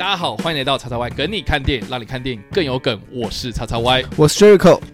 大家好，欢迎来到叉叉 Y 梗你看电影，让你看电影更有梗。我是叉叉 Y，我是 Jericho。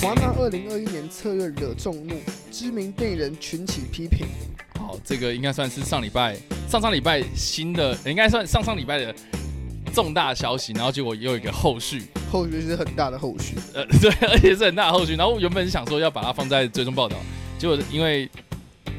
华纳二零二一年策略惹众怒，知名电影人群起批评。好，这个应该算是上礼拜、上上礼拜新的，应该算上上礼拜的重大消息，然后结果又有一个后续，后续是很大的后续。呃，对，而且是很大的后续。然后我原本想说要把它放在追踪报道，结果因为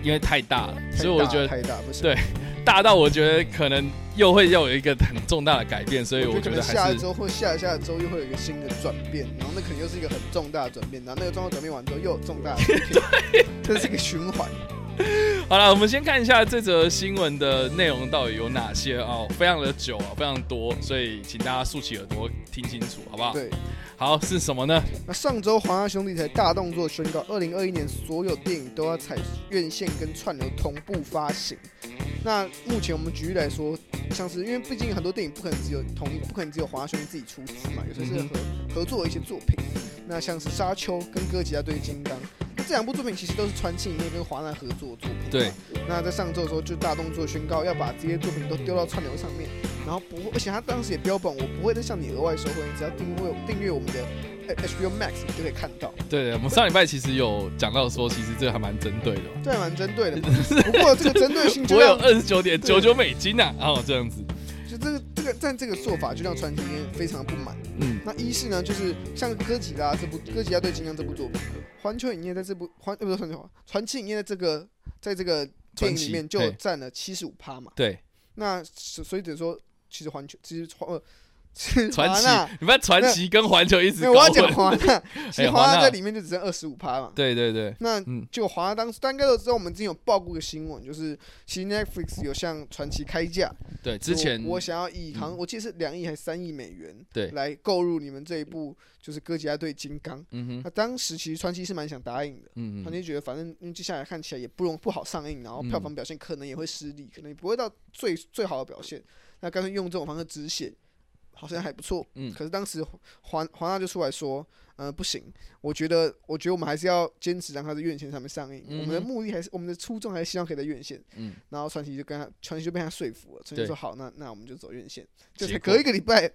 因为太大了，所以我觉得太大不行。对大到我觉得可能又会要有一个很重大的改变，所以我觉得还是下一周或下下周又会有一个新的转变，然后那可能又是一个很重大的转变，然后那个重大转变完之后又有重大的转变，这是一个循环。好了，我们先看一下这则新闻的内容到底有哪些哦，非常的久啊，非常多，所以请大家竖起耳朵听清楚，好不好？对，好是什么呢？那上周华纳兄弟才大动作宣告，二零二一年所有电影都要采院线跟串流同步发行。那目前我们举例来说，像是因为毕竟很多电影不可能只有同一，不可能只有华纳兄弟自己出资嘛，有些是合合作的一些作品。那像是《沙丘》跟《哥吉拉对金刚》，那这两部作品其实都是传奇影业跟华纳合作的作品。对。那在上周的时候就大动作宣告要把这些作品都丢到串流上面，然后不会，而且他当时也标榜我不会再向你额外收费，你只要订阅订阅我们的 HBO Max，你就可以看到。对，我们上礼拜其实有讲到说，其实这个还蛮针对的，对还蛮针对的。不过这个针对性就我 有二十九点九九美金呐，然后这样子，就这个这个但这个做法就让传奇影业非常不满。嗯，那一是呢，就是像哥吉拉这部哥吉拉对金刚这部作品，环球影业在这部环呃不是环球传奇影业在这个在这个电影里面就占了七十五趴嘛。对，那所以等于说，其实环球其实呃。传奇，你把传奇跟环球一直搞我要讲华纳，其实华纳在里面就只剩二十五趴嘛。对对对。那就华纳当时大家都知道，我们之前有报过个新闻，就是其实 Netflix 有向传奇开价。对，之前我想要以好像我记得是两亿还是三亿美元，对，来购入你们这一部就是哥吉拉对金刚。嗯哼。那当时其实传奇是蛮想答应的，嗯嗯。传奇觉得反正因为接下来看起来也不容不好上映，然后票房表现可能也会失利，可能也不会到最最好的表现，那干脆用这种方式止血。好像还不错，嗯，可是当时华华纳就出来说，呃，不行，我觉得，我觉得我们还是要坚持让它在院线上面上映，我们的目的还是我们的初衷还是希望可以在院线，嗯，然后传奇就跟他传奇就被他说服了，传奇说好，那那我们就走院线，就才隔一个礼拜，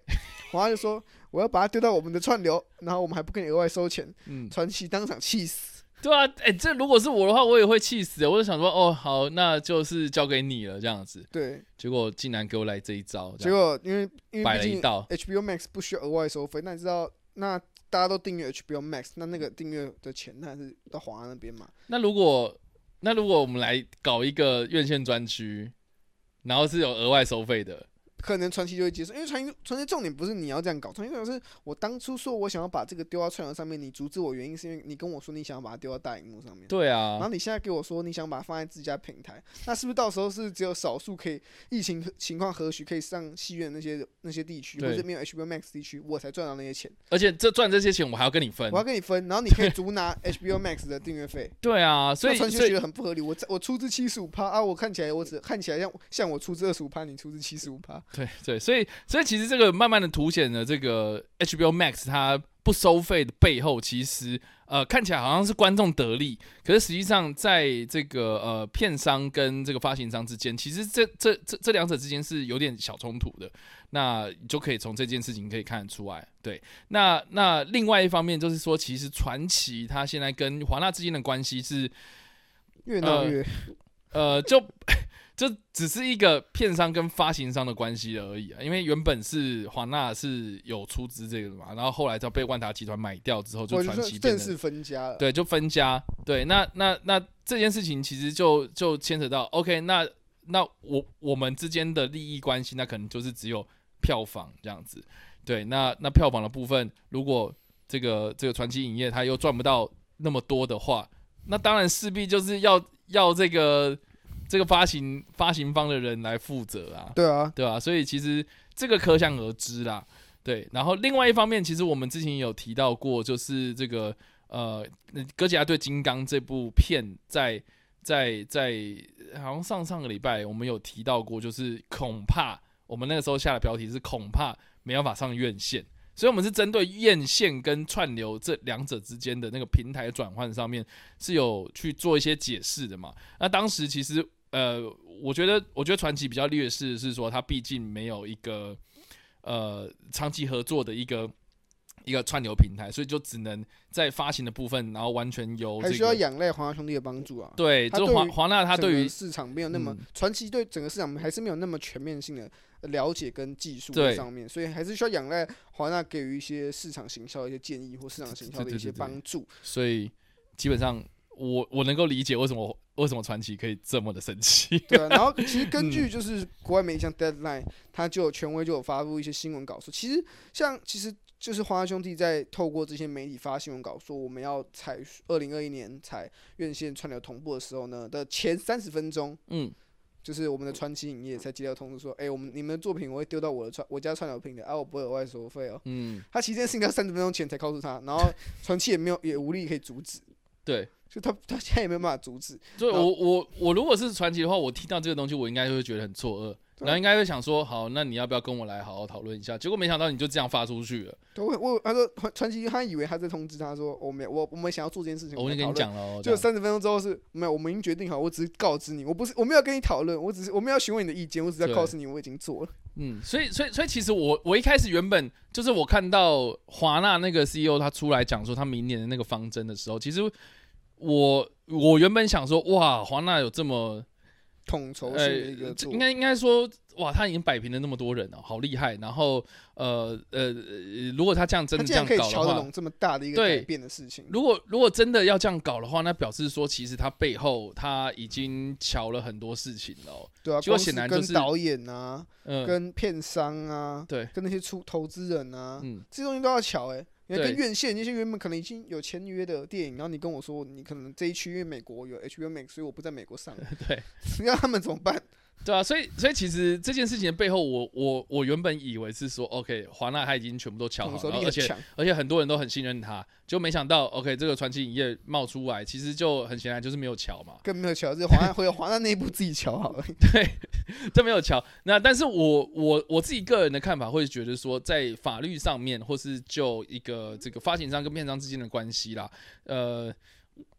华纳就说我要把它丢到我们的串流，然后我们还不跟你额外收钱，嗯，传奇当场气死。对啊，哎，这如果是我的话，我也会气死。我就想说，哦，好，那就是交给你了，这样子。对。结果竟然给我来这一招。结果因为因为摆了一道，HBO Max 不需要额外收费。那你知道，那大家都订阅 HBO Max，那那个订阅的钱，那是到华纳那边嘛？那如果那如果我们来搞一个院线专区，然后是有额外收费的。可能传奇就会接受，因为传奇传奇重点不是你要这样搞，传奇重点是我当初说我想要把这个丢到串流上面，你阻止我原因是因为你跟我说你想要把它丢到大荧幕上面。对啊。然后你现在给我说你想把它放在自家平台，那是不是到时候是只有少数可以疫情情况何许可以上戏院那些那些地区，或者没有 HBO Max 地区，我才赚到那些钱？而且这赚这些钱我还要跟你分，我要跟你分，然后你可以足拿 HBO Max 的订阅费。对啊，所以传奇觉得很不合理。我我出资七十五趴啊，我看起来我只看起来像像我出资二十五趴，你出资七十五趴。对对，所以。所以其实这个慢慢的凸显了这个 HBO Max 它不收费的背后，其实呃看起来好像是观众得利，可是实际上在这个呃片商跟这个发行商之间，其实这这这这两者之间是有点小冲突的。那你就可以从这件事情可以看得出来。对，那那另外一方面就是说，其实传奇它现在跟华纳之间的关系是越闹越呃就。这只是一个片商跟发行商的关系而已啊，因为原本是华纳是有出资这个的嘛，然后后来就被万达集团买掉之后，就传奇正式分家了。对，就分家。对，那那那这件事情其实就就牵扯到，OK，那那我我们之间的利益关系，那可能就是只有票房这样子。对，那那票房的部分，如果这个这个传奇影业它又赚不到那么多的话，那当然势必就是要要这个这个发行发行方的人来负责啊，对啊，对吧、所以其实这个可想而知啦。对，然后另外一方面，其实我们之前有提到过，就是这个呃，《哥吉拉对金刚》这部片在在在好像上上个礼拜我们有提到过，就是恐怕我们那个时候下的标题是恐怕没办法上院线，所以我们是针对院线跟串流这两者之间的那个平台转换上面是有去做一些解释的嘛。那当时其实呃，我觉得我觉得传奇比较劣势是说，它毕竟没有一个呃长期合作的一个一个串流平台，所以就只能在发行的部分，然后完全由还需要仰赖华纳兄弟的帮助啊。对，就华华纳它对于市场没有那么嗯传奇，对整个市场还是没有那么全面性的了解跟技术在上面，所以还是需要仰赖华纳给予一些市场行销的一些建议或市场行销的一些帮助。所以基本上我我能够理解为什么为什么传奇可以这么的神奇。对啊，然后其实根嗯据就是国外媒体像 Deadline，它就有权威就有发布一些新闻稿说，其实像其实就是华纳兄弟在透过这些媒体发新闻稿说我们要采二零二一年采院线串流同步的时候呢的前三十分钟，嗯，就是我们的传奇影业才接到通知说，哎、我们你们的作品我会丢到我的串我家串流平台，啊，我不会额外收费哦。嗯，他其实这件事情要三十分钟前才告诉他，然后传奇也没有也无力可以阻止，对，就他他现在也没有办法阻止。所以我我我如果是传奇的话，我听到这个东西，我应该会觉得很错愕，然后应该会想说，好，那你要不要跟我来好好讨论一下？结果没想到你就这样发出去了，对，我我他说传传奇他以为他在通知他说我们我我们想要做这件事情，我已经跟你。讲了哦，就三十分钟之后是没有，我们已经决定好，我只是告知你，我不是我没有跟你讨论，我只是我没有询问你的意见，我只是要对告诉你我已经做了。嗯，所以所以所以其实我我一开始原本就是我看到华纳那个 CEO 他出来讲说他明年的那个方针的时候，其实我我原本想说，哇，华纳有这么统筹性呃的一个，应该应该说，哇，他已经摆平了那么多人哦，好厉害。然后呃呃，呃如果他这样真的这样搞的话这么大的一个对改变的事情。如果如果真的要这样搞的话，那表示说其实他背后他已经瞧了很多事情了哦。对啊，结果光是显然就是跟导演啊，嗯，跟片商啊，对，跟那些出投资人啊，嗯，这些东西都要瞧哎、你要跟院线那些原本可能已经有签约的电影，然后你跟我说你可能这一区因为美国有 HBO Max，所以我不在美国上，对。你让他们怎么办？对啊，所以所以其实这件事情的背后，我我我原本以为是说，OK，华纳他已经全部都瞧好了，而且而且很多人都很信任他，就没想到，OK，这个传奇影业冒出来，其实就很显然就是没有瞧嘛，更没有瞧，这华纳会有华纳内部自己瞧好而已。对，这没有瞧。那但是我我我自己个人的看法会觉得说，在法律上面，或是就一个这个发行商跟片商之间的关系啦，呃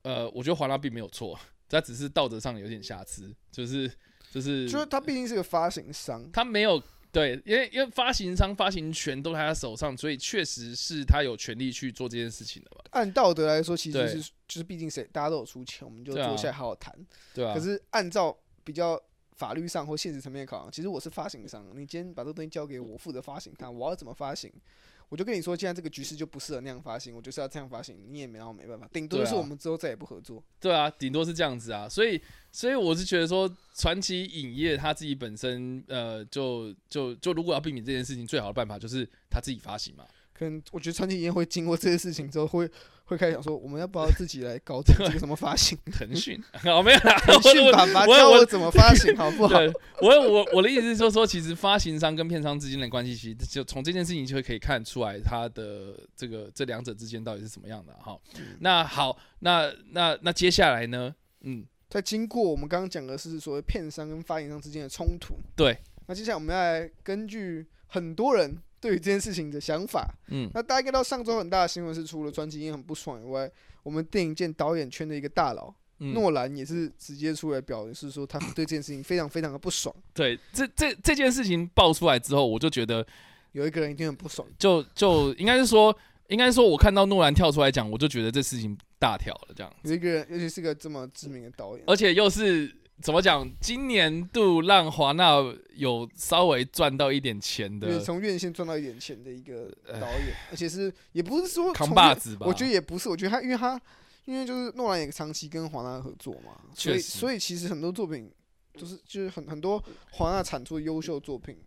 呃，我觉得华纳并没有错，他只是道德上有点瑕疵，就是就是就是他毕竟是个发行商，他没有对，因为因为发行商发行权都在他手上，所以确实是他有权利去做这件事情的吧？按道德来说，其实对是就是毕竟谁大家都有出钱，我们就坐下来好好谈。对啊可，是按照比较法律上或现实层面的考量，其实我是发行商，你今天把这个东西交给我，负责发行它，我要怎么发行？我就跟你说，现在这个局势就不适合那样发行，我就是要这样发行，你也没让我没办法，顶多就是我们之后再也不合作。对啊，顶多是这样子啊，所以所以我是觉得说，传奇影业他自己本身呃，就就就如果要避免这件事情，最好的办法就是他自己发行嘛。可能我觉得传奇影业会经过这些事情之后，会会开始想说，我们要不要自己来搞这个什么发行？腾讯，好没有啦，腾讯爸爸我我教我怎么发行，好不好？我我我的意思是说，说其实发行商跟片商之间的关系，其实就从这件事情就会可以看出来，它的这个这两者之间到底是什么样的哈。那好，那那那接下来呢？嗯，在经过我们刚刚讲的是所谓片商跟发行商之间的冲突，对，那接下来我们要来根据很多人对于这件事情的想法，嗯，那大家应该到上周很大的新闻是，除了专辑也很不爽以外，我们电影界导演圈的一个大佬、嗯。诺兰也是直接出来表示说，他对这件事情非常非常的不爽，对，这这这件事情爆出来之后，我就觉得，有一个人一定很不爽，就就应该是说，应该是说我看到诺兰跳出来讲，我就觉得这事情大条了，这样，有一个人，尤其是个这么知名的导演，而且又是。怎么讲？今年度让华纳有稍微赚到一点钱就是的从院线赚到一点钱的一个导演，而且是也不是说扛把子吧？我觉得也不是，我觉得他因为他因为就是诺兰也长期跟华纳合作嘛，所以所以其实很多作品就是就是很很多华纳产出的优秀作品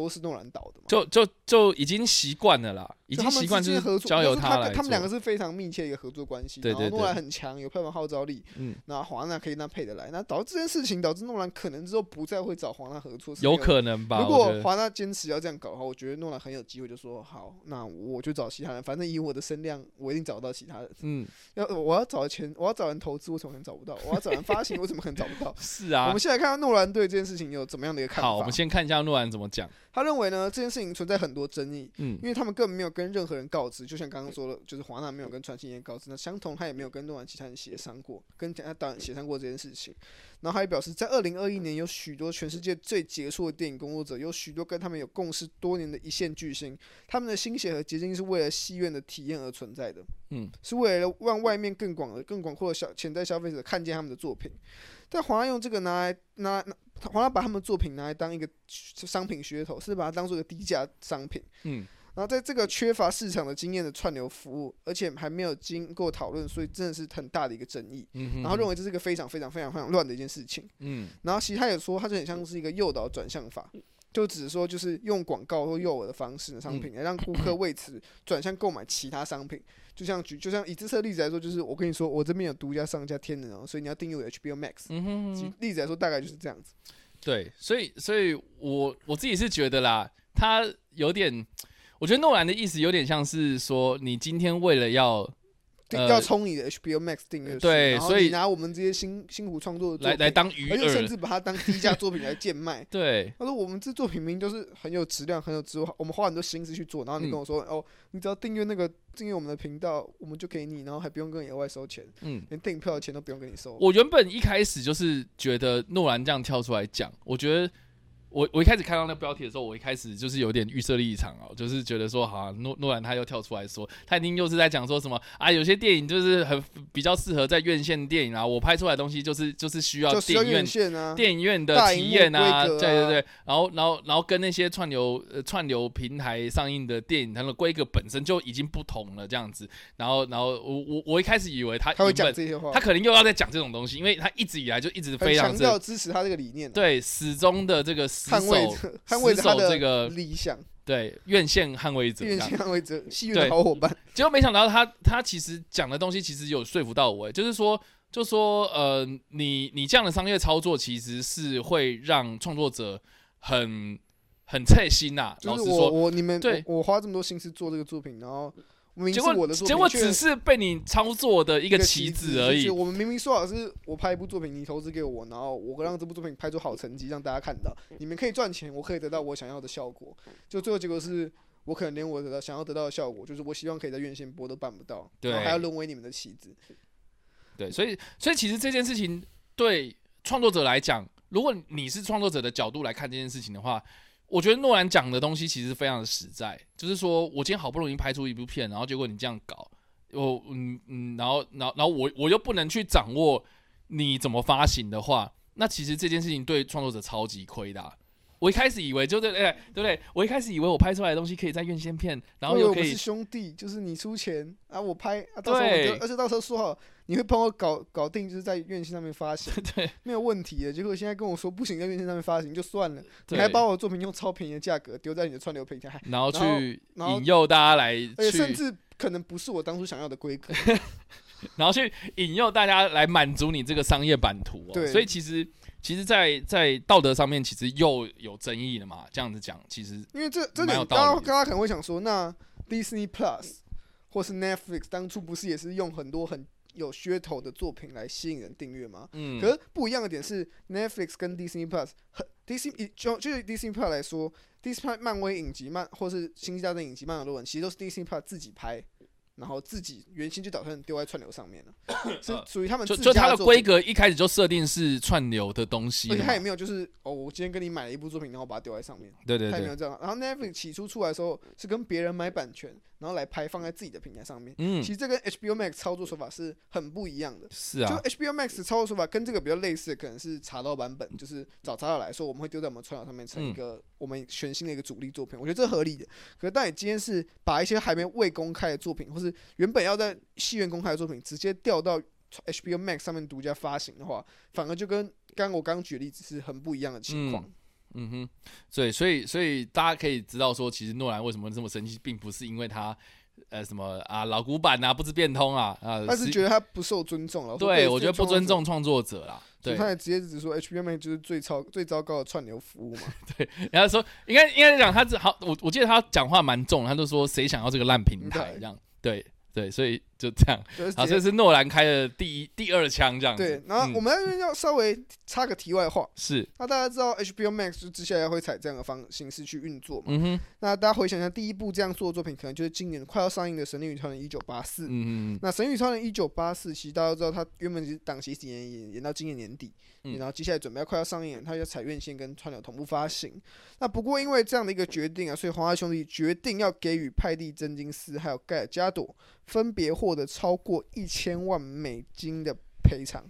都是诺兰导的嘛。就就就已经习惯了啦，已经习惯就是交由他来跟他们两个是非常密切的一个合作关系。然后诺兰很强，有票房号召力，嗯，那华纳可以那配得来，那导致这件事情导致诺兰可能之后不再会找华纳合作，有可能吧？如果华纳坚持要这样搞的话，我觉得诺兰很有机会，就说好，那我就找其他人，反正以我的声量，我一定找到其他人。嗯，要我要找钱，我要找人投资，我怎么可能找不到？我要找人发行，我怎么可能找不到？是啊我们。现在看看诺兰对这件事情有怎么样的一个看法？好，我们先看一下诺兰怎么讲。他认为呢，这件事情存在很多争议，嗯因为他们根本没有跟任何人告知，就像刚刚说的，就是华纳没有跟传奇演告知，那相同他也没有跟诺兰其他人协商过，跟其他导演协商过这件事情。然后他也表示，在二零二一年，有许多全世界最杰出的电影工作者，有许多跟他们有共事多年的一线巨星，他们的心血和结晶是为了戏院的体验而存在的，嗯，是为了让外面更广的、更广阔的消潜在消费者看见他们的作品。但华纳用这个拿来拿拿，华纳把他们的作品拿来当一个商品噱头，是把它当做一个低价商品。嗯然后在这个缺乏市场的经验的串流服务，而且还没有经过讨论，所以真的是很大的一个争议。嗯哼，然后认为这是一个非常非常非常非常乱的一件事情。嗯然后其实他也说，他就很像是一个诱导转向法，就只是说就是用广告或诱饵的方式的商品来让顾客为此转向购买其他商品。就像举，就像以这次的例子来说，就是我跟你说，我这边有独家上架天能哦，所以你要订阅我 HBO Max。嗯哼举例子来说，大概就是这样子。对，所以所以我我自己是觉得啦，他有点，我觉得诺兰的意思有点像是说，你今天为了要呃要充你的 HBO Max 订阅数，然后对所以你拿我们这些辛辛苦创作的作来来当鱼而且甚，至把它当低价作品来贱卖。对，他说我们这作品明明都是很有质量、很有质，我们花很多心思去做，然后你嗯跟我说，哦，你只要订阅那个订阅我们的频道，我们就给你，然后还不用跟你额外收钱，嗯。连订票的钱都不用跟你收。我原本一开始就是觉得诺兰这样跳出来讲，我觉得我我一开始看到那个标题的时候，我一开始就是有点预设立场哦，就是觉得说，好、啊，诺诺兰他又跳出来说，他一定又是在讲说什么啊，有些电影就是很比较适合在院线电影啊，我拍出来的东西就是就是需要电影院电影院的体验啊，啊对对对，然后然后然后跟那些串流呃串流平台上映的电影，它的规格本身就已经不同了，这样子。然后然后我我我一开始以为他他会讲这些话，他可能又要在讲这种东西，因为他一直以来就一直非常强调的支持他这个理念啊，对始终的这个死捍卫者 捍卫着死他的这个理想，对院线捍卫者院。线捍卫者，戏院对的好伙伴。结果没想到他他其实讲的东西其实有说服到我，就是说就说呃，你你这样的商业操作其实是会让创作者很很刺心呐、就是我老实说，我你们对我我花这么多心思做这个作品，然后结果是我的作品，却结果只是被你操作的一一个棋子而已是。我们明明说好是我拍一部作品，你投资给我，然后我让这部作品拍出好成绩，让大家看到，你们可以赚钱，我可以得到我想要的效果。就最后结果是我可能连我得到想要得到的效果，就是我希望可以在院线播都办不到，对然后还要沦为你们的棋子。对，所以所以其实这件事情对创作者来讲，如果你是创作者的角度来看这件事情的话，我觉得诺兰讲的东西其实非常的实在，就是说我今天好不容易拍出一部片，然后结果你这样搞，我嗯嗯，然后然后然后我我又不能去掌握你怎么发行的话，那其实这件事情对创作者超级亏的啊、我一开始以为就是哎、对不对？我一开始以为我拍出来的东西可以在院线片，然后又可以我是兄弟，就是你出钱啊，我拍啊，到时候我对就，而且到时候说好你会帮我搞搞定，就是在院线上面发行，对没有问题的。结果现在跟我说不行，在院线上面发行就算了，你还把我的作品用超便宜的价格丢在你的串流平台，然后去引诱大家来而且甚，至可能不是我当初想要的规格。然后去引诱大家来满足你这个商业版图、哦。对所以其实其实在，在道德上面其实又有争议了嘛。这样子讲，其实因为这这的刚刚刚刚可能会想说，那 Disney Plus 或是 Netflix 当初不是也是用很多很有噱头的作品来吸引人订阅吗？嗯，可是不一样的点是，Netflix 跟 Disney Plus 很 Disney 就就是 Disney Plus 来说，Disney Plus 漫威影集漫或是星际大战影集漫游论文，其实都是 Disney Plus 自己拍，然后自己原先就打算丢在串流上面了，是属于他们就自就它的规。格一开始就设定是串流的东西而且他也没有就是哦，我今天跟你买了一部作品，然后把它丢在上面，对对对，他也没有这样。然后 Netflix 起初出来的时候是跟别人买版权，然后来拍放在自己的平台上面。嗯其，实这跟 HBO Max 操作手法是很不一样的。就是啊，就 HBO Max 操作手法跟这个比较类似的，可能是查到版本，就是找查到来说，我们会丢在我们串流上面成一个我们全新的一个主力作品，我觉得这合理的。可是当你今天是把一些还没未公开的作品，或是原本要在戏院公开的作品，直接调到 HBO Max 上面独家发行的话，反而就跟刚刚我刚刚举的例子是很不一样的情况。嗯哼，对，所以所以大家可以知道说，其实诺兰为什么这么生气，并不是因为他呃什么啊老古板啊不知变通啊啊，他是觉得他不受尊重了。对，我觉得不尊重。创作者啦。对，他也直接只说 HBO 就是最超最糟糕的串流服务嘛。对，然后说应该应该讲他是好，我我记得他讲话蛮重，他就说谁想要这个烂平台这样。对对，所以就这样。好，这是诺兰开的第一第二枪这样子。对，然后我们要要稍微插个题外话，是那大家知道 HBO Max 就接下来会采这样的方形式去运作嘛？嗯哼。那大家回想一下，第一部这样做的作品，可能就是今年快要上映的《神力女超人一九八四》。嗯嗯。那《神力女超人一九八四》其实大家都知道，它原本是档期是延延延到今年年底。然后接下来准备要快要上映，它要采院线跟串流同步发行。那不过因为这样的一个决定啊，所以华纳兄弟决定要给予派蒂真金斯还有盖尔加朵分别获得超过一千万美金的赔偿。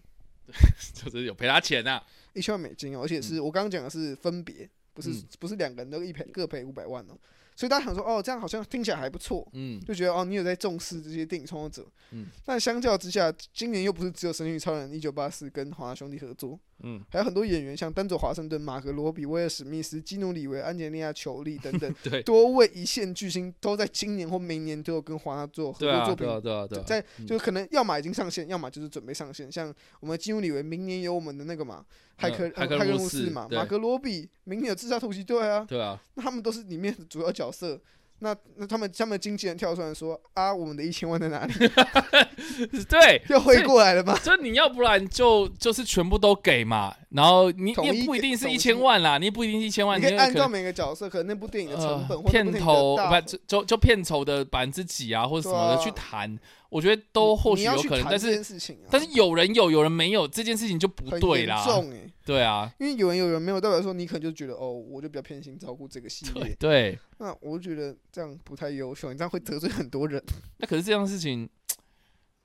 就是有赔他钱呐，一千万美金哦，而且是我刚刚讲的是分别，不是不是两个人都一赔各赔五百万哦。所以大家想说，哦，这样好像听起来还不错，嗯，就觉得哦，你有在重视这些电影创作者，嗯，但相较之下，今年又不是只有《神女超人》一九八四跟华纳兄弟合作，嗯，还有很多演员，像丹佐华盛顿、马格罗比、威尔史密斯、基努里维、安吉丽亚裘丽等等，对，多位一线巨星都在今年或明年都有跟华纳做合作作品，对啊，对啊，对啊，在就可能要么已经上线，要么就是准备上线。像我们基努里维明年有我们的那个嘛，骇客骇客任务四嘛，马格罗比明年有自杀突击队啊，对啊，那他们都是里面的主要角色。那那他们他们经纪人跳出来说啊，我们的一千万在哪里？对，又汇过来了吗？所以你要不然就就是全部都给嘛，然后你也不一定是一千万啦，你不一定是一千万，你可以按照每个角色，可能那部电影的成本、片头不就就片酬的百分之几啊，或者什么的去谈。我觉得都或许有可能，但是但是有人有，有人没有，这件事情就不对啦。重对啊，因为有人有人没有，代表说你可能就觉得哦，我就比较偏心照顾这个系列。对，那我就觉得这样不太优秀，你这样会得罪很多人。那可是这样的事情，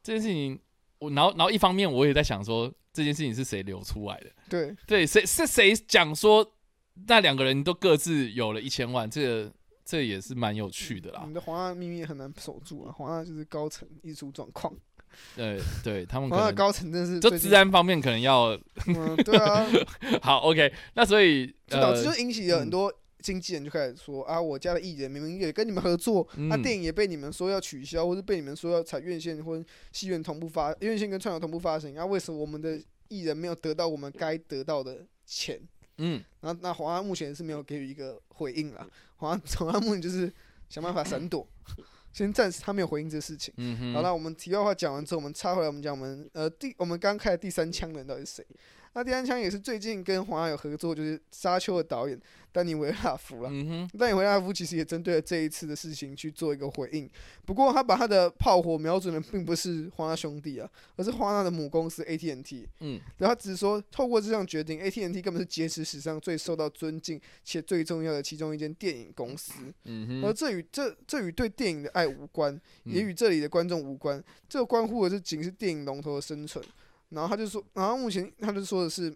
这件事情，我然后然后一方面我也在想说，这件事情是谁流出来的？对对，谁是谁讲说那两个人都各自有了一千万？这个。这也是蛮有趣的啦。我们的华纳秘密很难守住啊，华纳就是高层一出状况。对对，他们 华纳高层真是就治安方面可能要。嗯，对啊。好，OK，那所以 导致就引起了很多经纪人就开始说啊，我家的艺人明明也跟你们合作，那电影也被你们说要取消，或是被你们说要采院线或戏院同步发，院线跟串流同步发行，啊，为什么我们的艺人没有得到我们该得到的钱？嗯，那那华安目前是没有给予一个回应了。华华安目前就是想办法闪躲，先暂时他没有回应这个事情。嗯哼。好了，我们题外话讲完之后，我们插回来，我们讲我们呃第我们刚开的第三枪的人到底是谁？那第三枪也是最近跟华纳有合作，就是《沙丘》的导演丹尼维拉夫了。嗯丹尼维拉夫其实也针对了这一次的事情去做一个回应，不过他把他的炮火瞄准的并不是华纳兄弟啊，而是华纳的母公司 AT&T。嗯，然后他只是说，透过这项决定，AT&T 根本是劫持史上最受到尊敬且最重要的其中一间电影公司。嗯哼。而这与这这与对电影的爱无关，也与这里的观众无关，这关乎的是仅是电影龙头的生存。然后他就说，然后目前他就说的是，《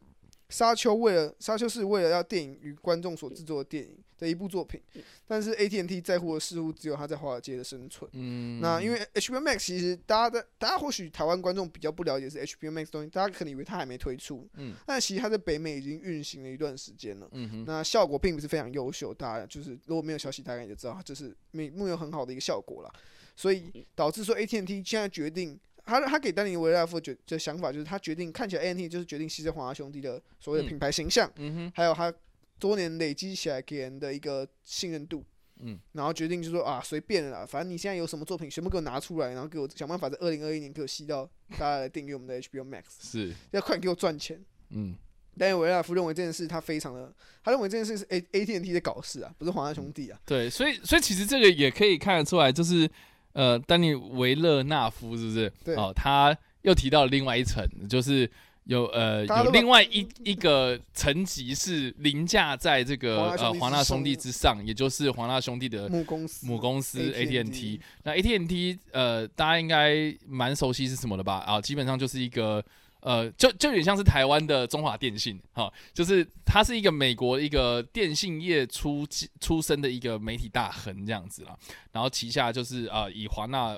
沙丘》为了《沙丘》是为了要电影与观众所制作的电影的一部作品，但是 AT&T 在乎的似乎只有他在华尔街的生存。嗯，那因为 HBO Max 其实大家的大家或许台湾观众比较不了解是 HBO Max 东西，大家可能以为它还没推出，嗯，但其实它在北美已经运行了一段时间了，嗯哼，那效果并不是非常优秀，大家就是如果没有消息，大概就知道它就是没没有很好的一个效果了，所以导致说 AT&T 现在决定。他他给丹尼维拉夫决的想法就是他决定看起来 A N T 就是决定牺牲华纳兄弟的所谓的品牌形象，嗯哼，还有他多年累积起来给人的一个信任度，嗯，然后决定就说啊随便了，反正你现在有什么作品全部给我拿出来，然后给我想办法在二零二一年给我吸到大家来订阅我们的 H B O Max，是。要快点给我赚钱，嗯，丹尼维拉夫认为这件事他非常的，他认为这件事是 A A T N T 的搞事啊，不是华纳兄弟啊，对，所以所以其实这个也可以看得出来，就是呃丹尼维勒纳夫是不是？对，哦他。又提到了另外一层，就是有呃有另外一一个层级是凌驾在这个呃华纳兄弟之上，也就是华纳兄弟的母公司母公司 AT&T。那 AT&T 呃大家应该蛮熟悉是什么的吧？啊，基本上就是一个呃就就有点像是台湾的中华电信哈，就是它是一个美国一个电信业出出身的一个媒体大亨这样子啦。然后旗下就是呃以华纳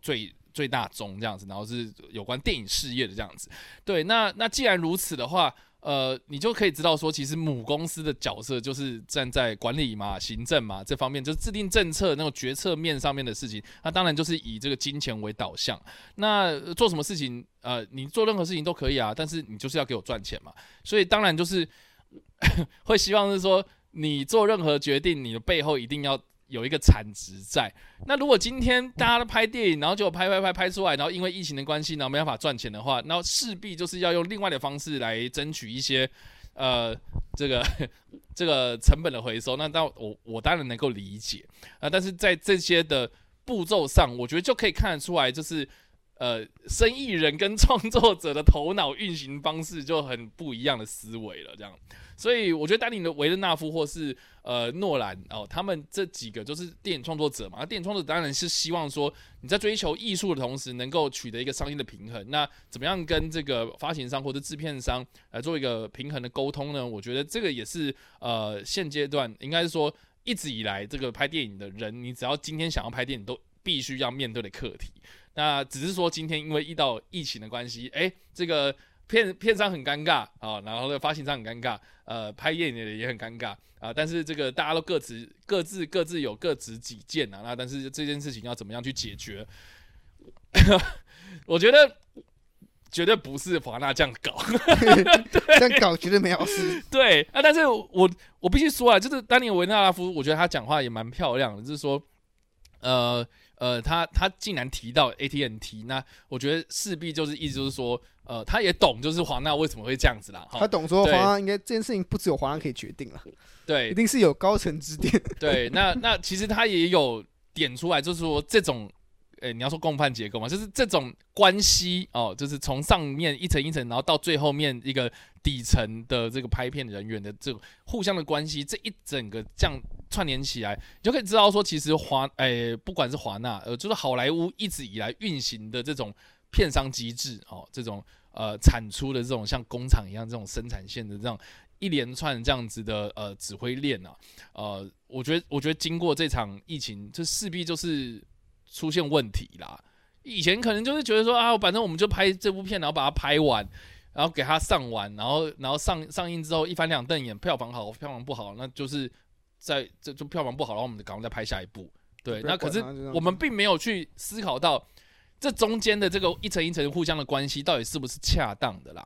最。最大宗这样子，然后是有关电影事业的这样子。对，那那既然如此的话，呃，你就可以知道说，其实母公司的角色就是站在管理嘛、行政嘛这方面，就是制定政策那种决策面上面的事情。那当然就是以这个金钱为导向。那做什么事情，呃，你做任何事情都可以啊，但是你就是要给我赚钱嘛。所以当然就是会希望是说，你做任何决定，你的背后一定要。有一个产值在。那如果今天大家都拍电影，然后就拍拍拍拍出来，然后因为疫情的关系，然后没办法赚钱的话，那势必就是要用另外的方式来争取一些呃这个 这个成本的回收。那当我我当然能够理解啊，但是在这些的步骤上，我觉得就可以看得出来，就是呃生意人跟创作者的头脑运行方式就很不一样的思维了，这样。所以我觉得丹尼的维伦纳夫或是呃诺兰哦，他们这几个就是电影创作者嘛。电影创作者当然是希望说你在追求艺术的同时，能够取得一个商业的平衡。那怎么样跟这个发行商或者制片商来做一个平衡的沟通呢？我觉得这个也是呃现阶段应该是说一直以来这个拍电影的人，你只要今天想要拍电影，都必须要面对的课题。那只是说今天因为遇到疫情的关系，哎，这个。片片商很尴尬啊，然后呢发行商很尴尬，呃，拍电影的也很尴尬啊。但是这个大家都各自各自各自有各自己见啊。那但是这件事情要怎么样去解决？我觉得绝对不是华纳这样搞，这样搞绝对没有事。对啊，但是我我必须说啊，就是丹尼维纳拉夫，我觉得他讲话也蛮漂亮的，就是说，呃呃，他他竟然提到 AT&T，那我觉得势必就是意思就是说。呃，他也懂，就是华纳为什么会这样子啦。他懂说华纳应该这件事情不只有华纳可以决定了，对，一定是有高层指点。对，那那其实他也有点出来，就是说这种，诶，你要说共犯结构嘛，就是这种关系哦，就是从上面一层一层，然后到最后面一个底层的这个拍片人员的这种互相的关系，这一整个这样串联起来，你就可以知道说，其实华，诶，不管是华纳，呃，就是好莱坞一直以来运行的这种片商机制哦，这种。呃，产出的这种像工厂一样这种生产线的这样一连串这样子的呃指挥链啊，呃，我觉得我觉得经过这场疫情，这势必就是出现问题啦。以前可能就是觉得说啊，反正我们就拍这部片，然后把它拍完，然后给它上完，然后然后上上映之后一翻两瞪眼，票房好，票房不好，那就是在这就票房不好，然后我们赶快再拍下一部。对，那可是我们并没有去思考到。这中间的这个一层一层互相的关系，到底是不是恰当的啦？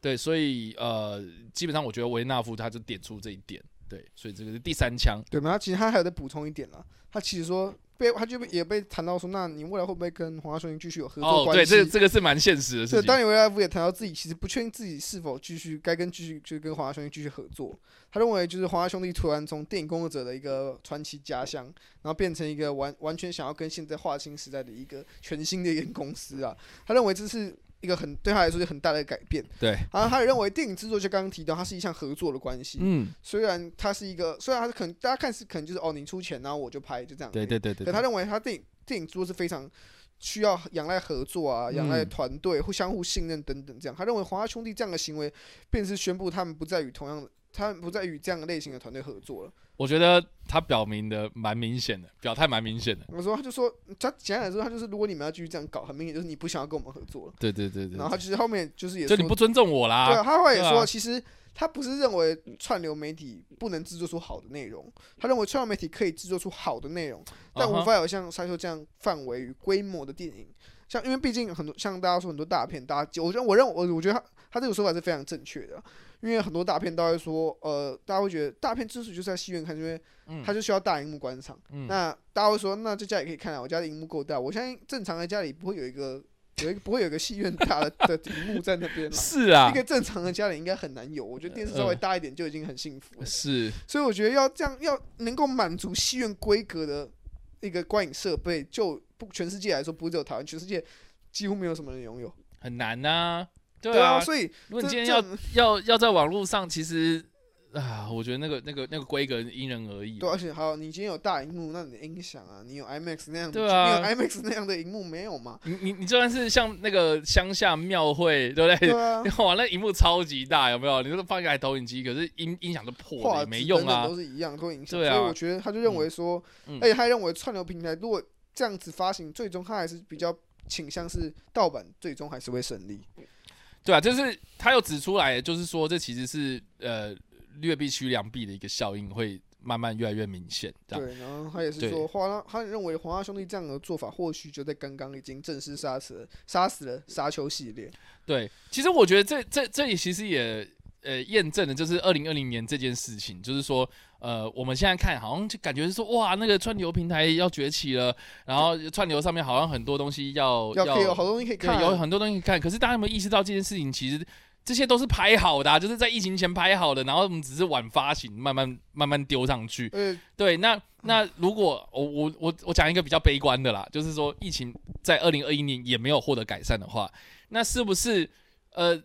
对，所以呃，基本上我觉得维纳夫他就点出这一点，对，所以这个是第三枪。对嘛？其实他还有再补充一点啦，他其实说被他就也被谈到说，那你未来会不会跟华兄弟继续有合作关系？对，这这个是蛮现实的事情。对，当年维纳夫也谈到自己其实不确定自己是否继续该跟继续就跟华兄弟继续合作。他认为就是华兄弟突然从电影工作者的一个传奇家乡，然后变成一个完完全想要跟现在划清时代的一个全新的一个公司啊。他认为这是。一个很对他来说就很大的改变，对。然后他也认为电影制作就刚刚提到，它是一项合作的关系。嗯，虽然它是一个，虽然它是可能大家看是可能就是哦，你出钱然后我就拍就这样。对对对对。可他认为他电影电影制作是非常需要仰赖合作啊，仰赖团队互相互信任等等这样。他认为华纳兄弟这样的行为，便是宣布他们不再与同样的。他不再与这样的类型的团队合作了。我觉得他表明的蛮明显的，表态蛮明显的。我说，他就说，他简单来说，他就是如果你们要继续这样搞，很明显就是你不想要跟我们合作了。对对对对。然后他其实后面就是也就你不尊重我啦。对，他后来也说，其实他不是认为串流媒体不能制作出好的内容，他认为串流媒体可以制作出好的内容，但无法有像《沙丘》这样范围与规模的电影。像因为毕竟很多像大家说很多大片，大家我觉得我认我我觉得他他这个说法是非常正确的。因为很多大片都会说，呃，大家会觉得大片之所以就是在戏院看，因为它就需要大荧幕观赏。那大家会说，那在家里可以看啊，我家的荧幕够大。我相信正常的家里不会有一个有一个不会有一个戏院大的的荧幕在那边。是啊，一个正常的家里应该很难有。我觉得电视稍微大一点就已经很幸福了。是，所以我觉得要这样要能够满足戏院规格的一个观影设备，就不全世界来说，不是只有台湾，全世界几乎没有什么人拥有，很难呐。对啊，所以如果你今天要要要在网络上，其实啊，我觉得那个那个那个规格因人而异。对，而且还有你今天有大荧幕，那你的音响啊，你有 IMAX 那样，对啊，你有 IMAX 那样的荧幕没有嘛？你你你就算是像那个乡下庙会，对不对？对啊，哇，那荧幕超级大，有没有？你说放一台投影机，可是音音响都破了，没用啊，都是一样，都影响。对啊，所以我觉得他就认为说，而且他认为串流平台如果这样子发行，最终他还是比较倾向是盗版，最终还是会胜利。对啊，就是他又指出来，就是说这其实是呃劣币驱良币的一个效应，会慢慢越来越明显。对，然后他也是说，华纳他认为华纳兄弟这样的做法，或许就在刚刚已经正式杀死了杀死了沙丘系列。对，其实我觉得这这这里其实也呃验证的，就是二零二零年这件事情，就是说呃我们现在看好像就感觉是说哇那个串流平台要崛起了，然后串流上面好像很多东西要要有好多东西可以看，有很多东西可以看，可是大家有没有意识到这件事情其实？这些都是拍好的、啊，就是在疫情前拍好的，然后我们只是晚发行，慢慢慢慢丢上去。呃，对，那那如果我我我我讲一个比较悲观的啦，就是说疫情在二零二一年也没有获得改善的话，那是不是呃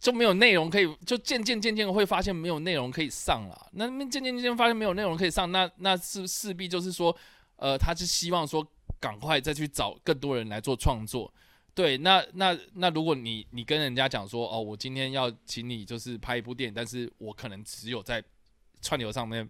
就没有内容可以，就渐渐渐渐会发现没有内容可以上了？那渐渐渐渐发现没有内容可以上，那那是势必就是说，呃，他是希望说赶快再去找更多人来做创作。对，那那那如果你你跟人家讲说，哦，我今天要请你就是拍一部电影，但是我可能只有在串流上面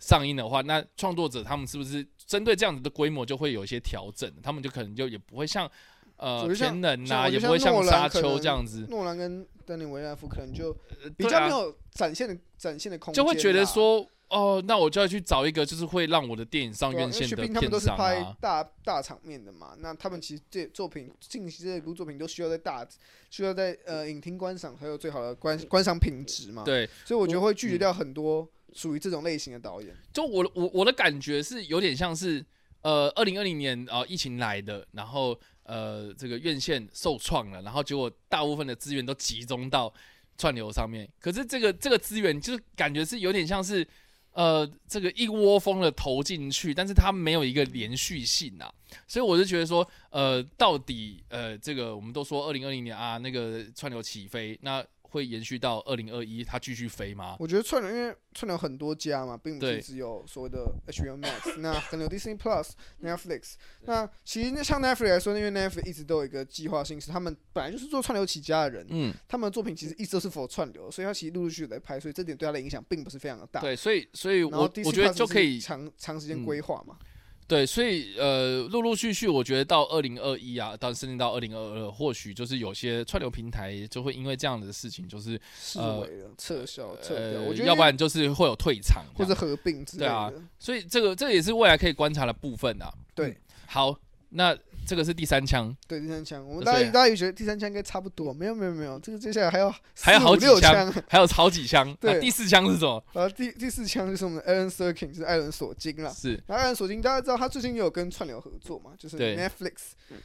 上映的话，那创作者他们是不是针对这样子的规模就会有一些调整？他们就可能就也不会像呃我觉得像天能呐、也不会像沙丘这样子，诺兰跟丹尼维纳夫可能就呃比较没有展现的展现的空间，就会觉得说，哦，那我就要去找一个就是会让我的电影上院线的薛冰他们都是拍啊。大大场面的嘛，那他们其实这作品近期这部作品都需要在大需要在呃影厅观赏才有最好的观观赏品质嘛，对，所以我觉得会拒绝嗯掉很多属于这种类型的导演。就我的我我的感觉是有点像是呃，二零二零年啊、呃疫情来的，然后呃这个院线受创了，然后结果大部分的资源都集中到串流上面，可是这个这个资源就是感觉是有点像是呃这个一窝蜂的投进去，但是它没有一个连续性啊，所以我就觉得说呃到底呃这个我们都说二零二零年啊那个串流起飞，那会延续到二零二一它继续飞吗？我觉得串流，因为串流很多家嘛，并不对是只有所谓的 HBO Max，那可能有 Disney Plus、Netflix。那其实那像 Netflix 来说，因为 Netflix 一直都有一个计划性，是他们本来就是做串流起家的人，嗯，他们的作品其实一直都是否串流，所以他其实陆陆续续在拍，所以这点对他的影响并不是非常的大。对，所以所以我我觉得就可以长长时间嗯规划嘛。对，所以呃，陆陆续续，我觉得到二零二一啊，到甚至到二零二二，或许就是有些串流平台就会因为这样的事情，就是视呃为撤销、撤掉，呃我觉，得要不然就是会有退场或者合并之类的。对啊所以这个这个也是未来可以观察的部分啊。对嗯好，那这个是第三枪，对，第三枪，我们大家大家也觉得第三枪应该差不多，没有没有没有，这个接下来还有还有好几枪。还有好几枪。对。啊第四枪是什么？然后第第四枪就是我们的 Alan Sorkin，就是艾伦索金啦。是。然后艾伦索金大家知道他最近也有跟串流合作嘛，就是 Netflix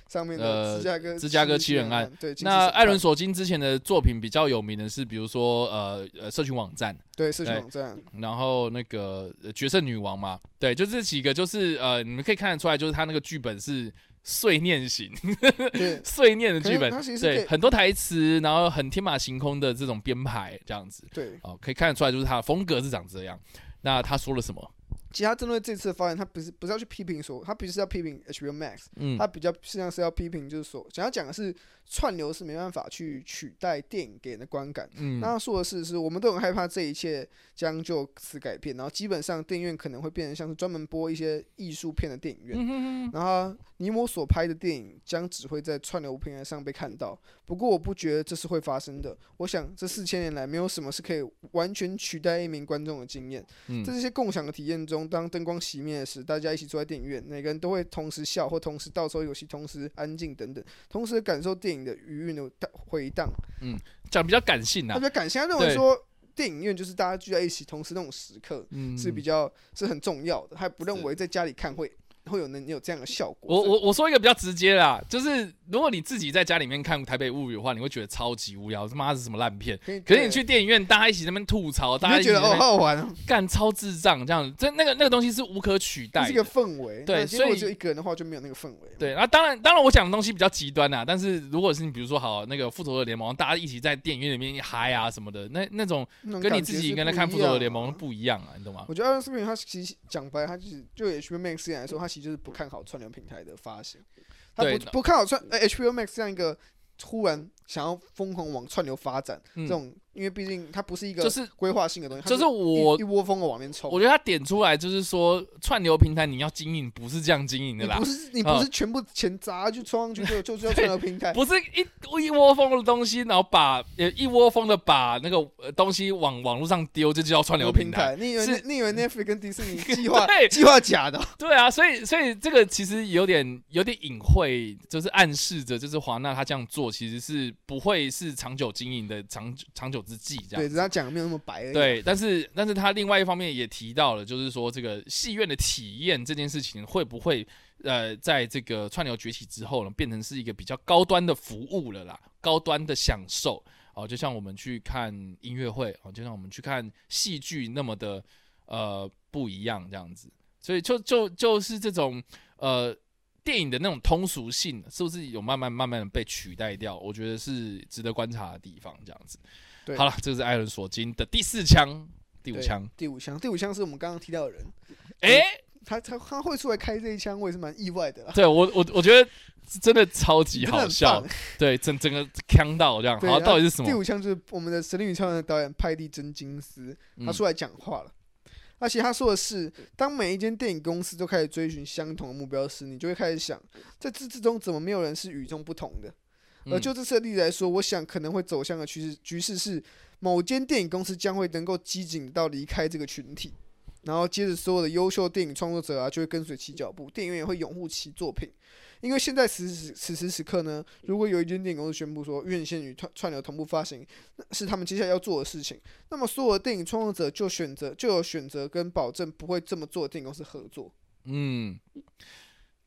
上面的呃芝加哥芝加哥七人案。案。对，那艾伦索金之前的作品比较有名的是，比如说呃呃社群网站，对社群对。网站，然后那个呃决胜女王嘛，对，就这几个，就是呃，你们可以看得出来，就是他那个剧本是碎念型、对，碎念的剧本，对，很多台词，然后很天马行空的这种编排，这样子，对。哦，可以看得出来，就是他的风格是长这样。那他说了什么？其实他针对这次的发言，他不是不是要去批评说，他不是要批评 HBO Max，嗯他比较实际上是要批评，就是说想要讲的是串流是没办法去取代电影给人的观感。嗯那他说的是，是我们都很害怕这一切将就此改变，然后基本上电影院可能会变成像是专门播一些艺术片的电影院。嗯哼哼然后尼摩所拍的电影将只会在串流平台上被看到，不过我不觉得这是会发生的。我想这四千年来没有什么是可以完全取代一名观众的经验。嗯在这些共享的体验中，当灯光熄灭时，大家一起坐在电影院，每个人都会同时笑或同时倒抽游戏，同时安静等等，同时感受电影的余韵的回荡。嗯讲比较感性啊他比，较感性，他认为说电影院就是大家聚在一起，同时那种时刻嗯是比较是很重要的，他不认为在家里看会会有能有这样的效果。我我我说一个比较直接啦，就是如果你自己在家里面看《台北物语》的话，你会觉得超级无聊，他妈是什么烂片。可是你去电影院，大家一起在那边吐槽，大家觉得哦好好玩哦，干超智障这样子，这那个那个东西是无可取代。这是一个氛围。对所以那今天如果只有一个人的话，就没有那个氛围。对，那当然，当然，我讲的东西比较极端啦。但是如果是你比如说好那个复仇者联盟，大家一起在电影院里面嗨啊什么的，那那种跟你自己跟他看复仇者联盟啊不一样啊，你懂吗？我觉得艾伦斯平他其实讲白，他就是就 HBO Max 来说，他其实就是不看好串流平台的发行，他不不看好串呃 HBO Max 这样一个突然想要疯狂往串流发展，嗯这种因为毕竟它不是一个就是规划性的东西，它就是我一窝蜂的往面冲。我觉得他点出来就是说，串流平台你要经营不是这样经营的啦不，是你啊不是全部钱砸就冲上去就就是要串流平台，不是一一窝蜂的东西，然后把呃一窝蜂的把那个呃东西往网络上丢，这就叫串流平台。你以为是你以为 Netflix 跟迪士尼 计划对计划假的哦？对啊，所以所以这个其实有点有点隐晦，就是暗示着，就是华纳他这样做其实是不会是长久经营的长久长久之计，这对，样只是他讲的没有那么白而已。对，但是但是他另外一方面也提到了，就是说这个戏院的体验这件事情会不会呃，在这个串流崛起之后呢，变成是一个比较高端的服务了啦，高端的享受哦，就像我们去看音乐会哦，就像我们去看戏剧那么的呃不一样这样子，所以就就就是这种呃。电影的那种通俗性是不是有慢慢慢慢的被取代掉？我觉得是值得观察的地方。这样子，对好了，这个是艾伦索金的第四枪，第五枪。第五枪，第五枪是我们刚刚提到的人，哎、他他他会出来开这一枪，我也是蛮意外的啦。对我我我觉得真的超级好笑，对，整整个呛到这样。好，到底是什么？第五枪就是我们的《神力女超人》的导演派蒂真金斯，他嗯出来讲话了。而且他说的是，当每一间电影公司都开始追寻相同的目标时，你就会开始想，在这之中怎么没有人是与众不同的？而嗯就这次的例子来说，我想可能会走向的趋势局势是，某间电影公司将会能够机警到离开这个群体，然后接着所有的优秀电影创作者啊就会跟随其脚步，电影院也会拥护其作品。因为现在此时此时此刻呢，如果有一间电影公司宣布说院线与串串流同步发行，那是他们接下来要做的事情，那么所有的电影创作者就选择就有选择跟保证不会这么做的电影公司合作。嗯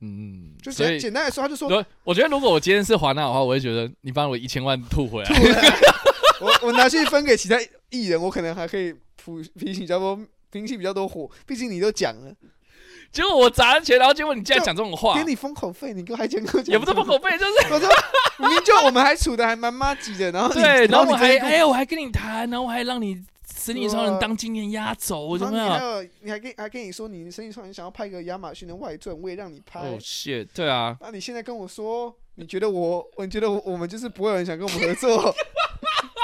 嗯，就所以简简单来说，他就说我我觉得如果我今天是华纳的话，我会觉得你把我一千万吐回来。我我拿去分给其他艺人，我可能还可以普 平起比较多平起比较多火，毕竟你都讲了，结果我砸了钱，然后结果你竟然讲这种话。给，你封口费，你给我还讲给我讲，也不是封口费，就是 我说明明就我们还处的还蛮妈吉的，然后对，然后我还哎，我还跟你谈，然后我还让你神力超人当今年压轴，怎么然后你还你还跟还跟你说你生意超人想要拍个亚马逊的外传，我也让你拍。哦，shit，对啊，那你现在跟我说，你觉得我，你觉得我我们就是不会有人想跟我们合作？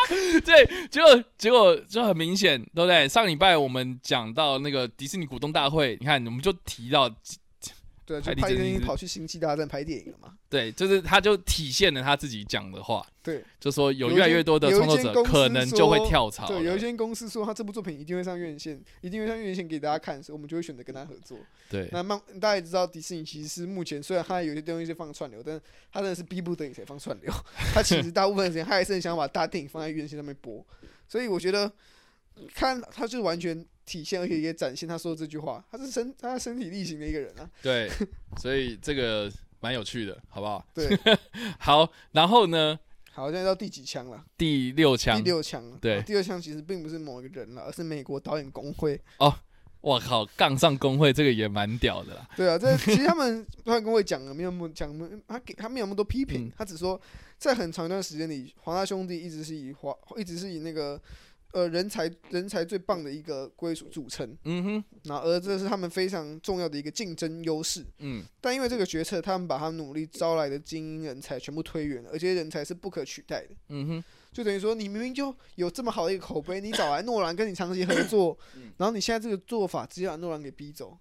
对，结果结果就很明显，对不对？上礼拜我们讲到那个迪士尼股东大会，你看我们就提到，对，就海底派丁针是跑去星际大战拍电影了嘛？对，就是他就体现了他自己讲的话，对，就说有越来越多的创作者可能就会跳槽。对，有一间公司说他这部作品一定会上院线，一定会上院线给大家看，所以我们就会选择跟他合作。对那漫大家也知道，迪士尼其实是目前虽然他有些东西是放串流，但是它真的是逼不得已才放串流。他其实大部分时间，他还是很想把大电影放在院线上面播。所以我觉得，看他就是完全体现，而且也展现他说的这句话，他是身他身体力行的一个人啊。对，所以这个蛮有趣的，好不好？对，好，然后呢，好，现在到第几枪了？第六枪第，六枪。对啊第六枪其实并不是某一个人了，而是美国导演工会。哦我靠，杠上工会这个也蛮屌的啦。对啊，这其实他们导演工会讲了没有那么讲，他给他没有那么多批评，嗯他只说在很长一段时间里，华纳兄弟一直是以华一直是以那个呃人才人才最棒的一个归属组成，嗯哼，那而这是他们非常重要的一个竞争优势。嗯，但因为这个决策，他们把他们努力招来的精英人才全部推远了，而这些人才是不可取代的。嗯哼，就等于说，你明明就有这么好的一个口碑，你找来诺兰跟你长期合作，然后你现在这个做法直接把诺兰给逼走，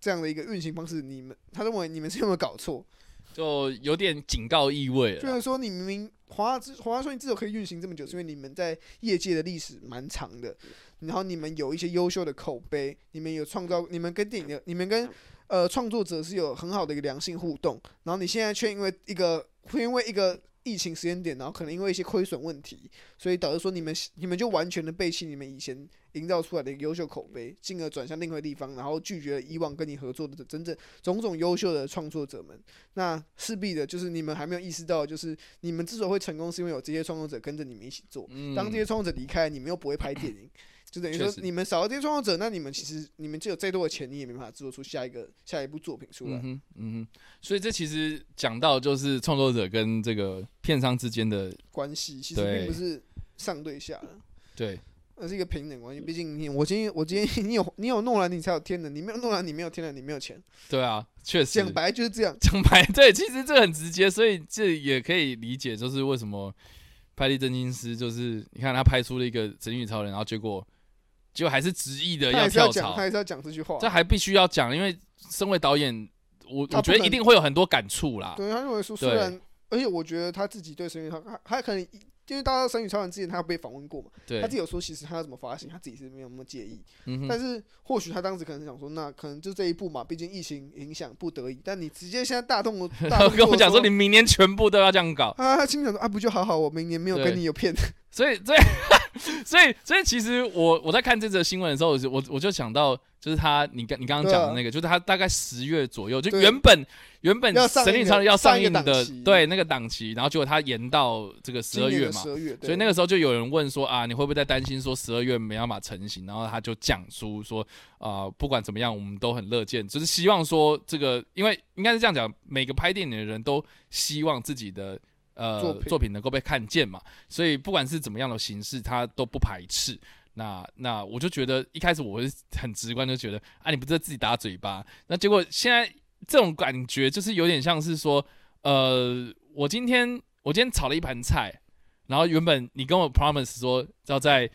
这样的一个运行方式，你们他认为你们是有没有搞错？就有点警告意味了。虽然说，你明明华华说你之所以可以运行这么久，是因为你们在业界的历史蛮长的，然后你们有一些优秀的口碑，你们有创造，你们跟电影，你们跟呃创作者是有很好的一个良性互动，然后你现在却因为一个会因为一个疫情时间点，然后可能因为一些亏损问题，所以导致说你们你们就完全的背弃你们以前营造出来的一个优秀口碑，进而转向另外地方，然后拒绝了以往跟你合作的真正种种优秀的创作者们。那势必的就是你们还没有意识到，就是你们之所以会成功，是因为有这些创作者跟着你们一起做。当这些创作者离开，你们又不会拍电影，就等于说你们少了这些创作者，那你们其实你们就有再多的钱，你也没办法制作出下一个下一部作品出来。嗯哼，嗯哼，所以这其实讲到就是创作者跟这个片商之间的关系其实并不是上对下的。对，那是一个平等关系。毕竟你，我今天，我今天 你有你有诺兰，你才有天能；你没有诺兰，你没有天能，你没有钱。对啊，确实讲白就是这样。讲白，对，其实这很直接，所以这也可以理解，就是为什么拍立真金师，就是你看他拍出了一个神女超人，然后结果结果还是执意的他还是要讲，跳槽他，还是要讲这句话。这还必须要讲，因为身为导演，我他我觉得一定会有很多感触啦。对他认为说，虽对然，而且我觉得他自己对神宇超，他他可能因为大家神宇超人之前他有被访问过嘛，对他自，己有说，其实他要怎么发行，他自己是没有那么介意。嗯哼，但是或许他当时可能想说，那可能就这一步嘛，毕竟疫情影响不得已。但你直接现在大动 大动跟我讲说，你明年全部都要这样搞，啊，他心里想说啊，不就好好，我明年没有对跟你有骗。所以，所以，所以，所以，其实我我在看这则新闻的时候，我就我我就想到，就是他，你刚你刚刚讲的那个，就是他大概十月左右，就原本原本神力超人要上映的对那个档期，然后结果他延到这个十二月嘛，十二月，所以那个时候就有人问说啊，你会不会在担心说十二月没办法成型？然后他就讲出说啊、不管怎么样，我们都很乐见，就是希望说这个，因为应该是这样讲，每个拍电影的人都希望自己的呃作品作品能够被看见嘛，所以不管是怎么样的形式，他都不排斥。那那我就觉得一开始我是很直观，就觉得啊，你不是在自己打嘴巴。那结果现在这种感觉就是有点像是说，呃，我今天我今天炒了一盘菜，然后原本你跟我 promise 说要在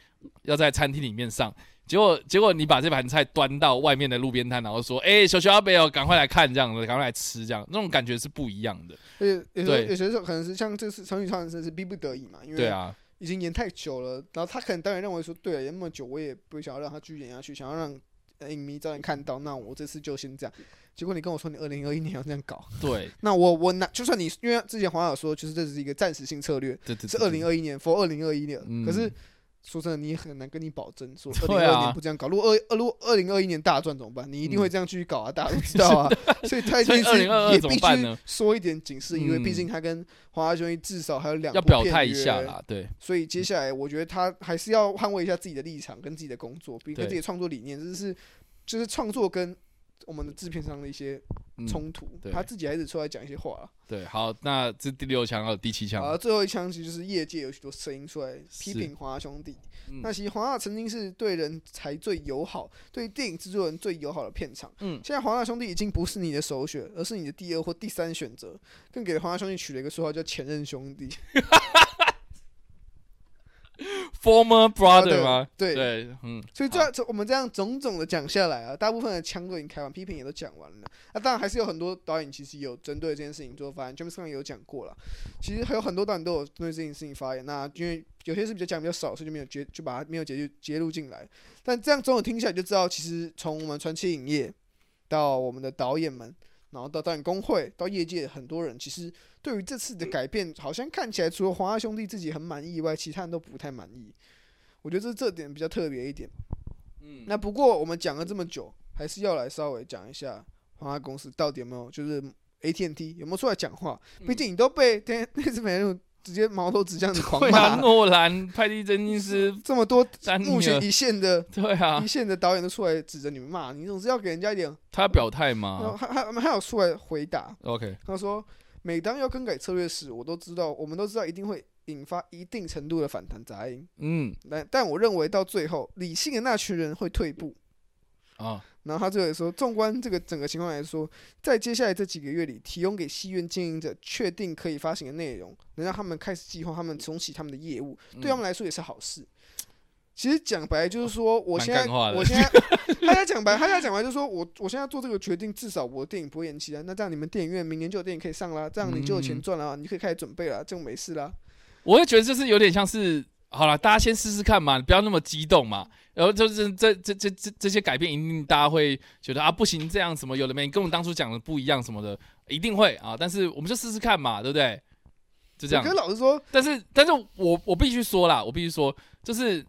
要在餐厅里面上，结果结果你把这盘菜端到外面的路边摊，然后说，哎、小小阿贝哦，赶快来看这样子，赶快来吃这样，那种感觉是不一样的。对。有些时候可能是像这次成语超人真的是逼不得已嘛，因为对啊，已经演太久了，然后他可能当然认为说，对了，演那么久，我也不想要让他继续演下去，想要让呃影迷早点看到，那我这次就先这样。结果你跟我说你二零二一年要这样搞，对。那我我拿就算你因为之前黄友说，就是这只是一个暂时性策略，对对，是二零二一年 for 二零二一年，嗯。可是说真的，你也很难跟你保证说二零二年不这样搞。如果二二如果二零二一年大赚怎么办？你一定会这样继续搞啊，大家都知道啊。所以 他一定是也必须说一点警示，因为嗯毕竟他跟华华兄弟至少还有两要部片表态一下啦，对所以接下来，我觉得他还是要捍卫一下自己的立场跟自己的工作，并跟对自己的创作理念，这是就是创作跟我们的制片上的一些嗯冲突。对他自己还是出来讲一些话了。对，好，那这第六枪，还有第七枪，啊，最后一枪其实就是业界有许多声音出来批评华纳兄弟。嗯那其实华纳曾经是对人才最友好、对电影制作人最友好的片场。嗯现在华纳兄弟已经不是你的首选，而是你的第二或第三选择，更给华纳兄弟取了一个绰号叫“前任兄弟 former 啊 brother 对吗？对对，嗯，所以这样，我们这样种种的讲下来啊，大部分的枪都已经开完，批评也都讲完了。那、当然还是有很多导演其实有针对这件事情做发言，James Gunn 也有讲过了。其实还有很多导演都有针对这件事情发言。那因为有些是比较讲比较少，所以就没有揭就把它没有揭入揭露进来。但这样总有听下来就知道，其实从我们传奇影业到我们的导演们，然后到导演工会，到业界很多人，其实对于这次的改变，好像看起来除了华纳兄弟自己很满意以外，其他人都不太满意。我觉得这这点比较特别一点。嗯那不过我们讲了这么久，还是要来稍微讲一下华纳公司到底有没有，就是 AT&T 有没有出来讲话？嗯毕竟你都被 那那次美路直接矛头指向你狂骂，诺兰、派蒂珍金斯、这么多目前一线的 对啊一，线的导演都出来指着你们骂，你总是要给人家一点。他表态然后嘛还还还有出来回答，？OK，他说：“每当要更改策略时，我都知道，我们都知道一定会引发一定程度的反弹杂音。嗯但但我认为到最后，理性的那群人会退步。”啊，然后他最后也说，纵观这个整个情况来说，在接下来这几个月里，提供给戏院经营者确定可以发行的内容，能让他们开始计划他们重启他们的业务，对他们来说也是好事。其实讲白就是说，我现在 我现在他在讲白，他在讲白就是说我我现在做这个决定，至少我的电影不会延期啊。那这样你们电影院明年就有电影可以上啦，这样你就有钱赚了啊，你可以开始准备了，这种没事啦。我也觉得就是有点像是，好了，大家先试试看嘛，不要那么激动嘛。然后就是这这这这这些改变，一定大家会觉得啊，不行，这样什么有的没，跟我们当初讲的不一样什么的，一定会啊。但是我们就试试看嘛，对不对？就这样可。是老师说，但是，但是我我必须说啦，我必须说，就是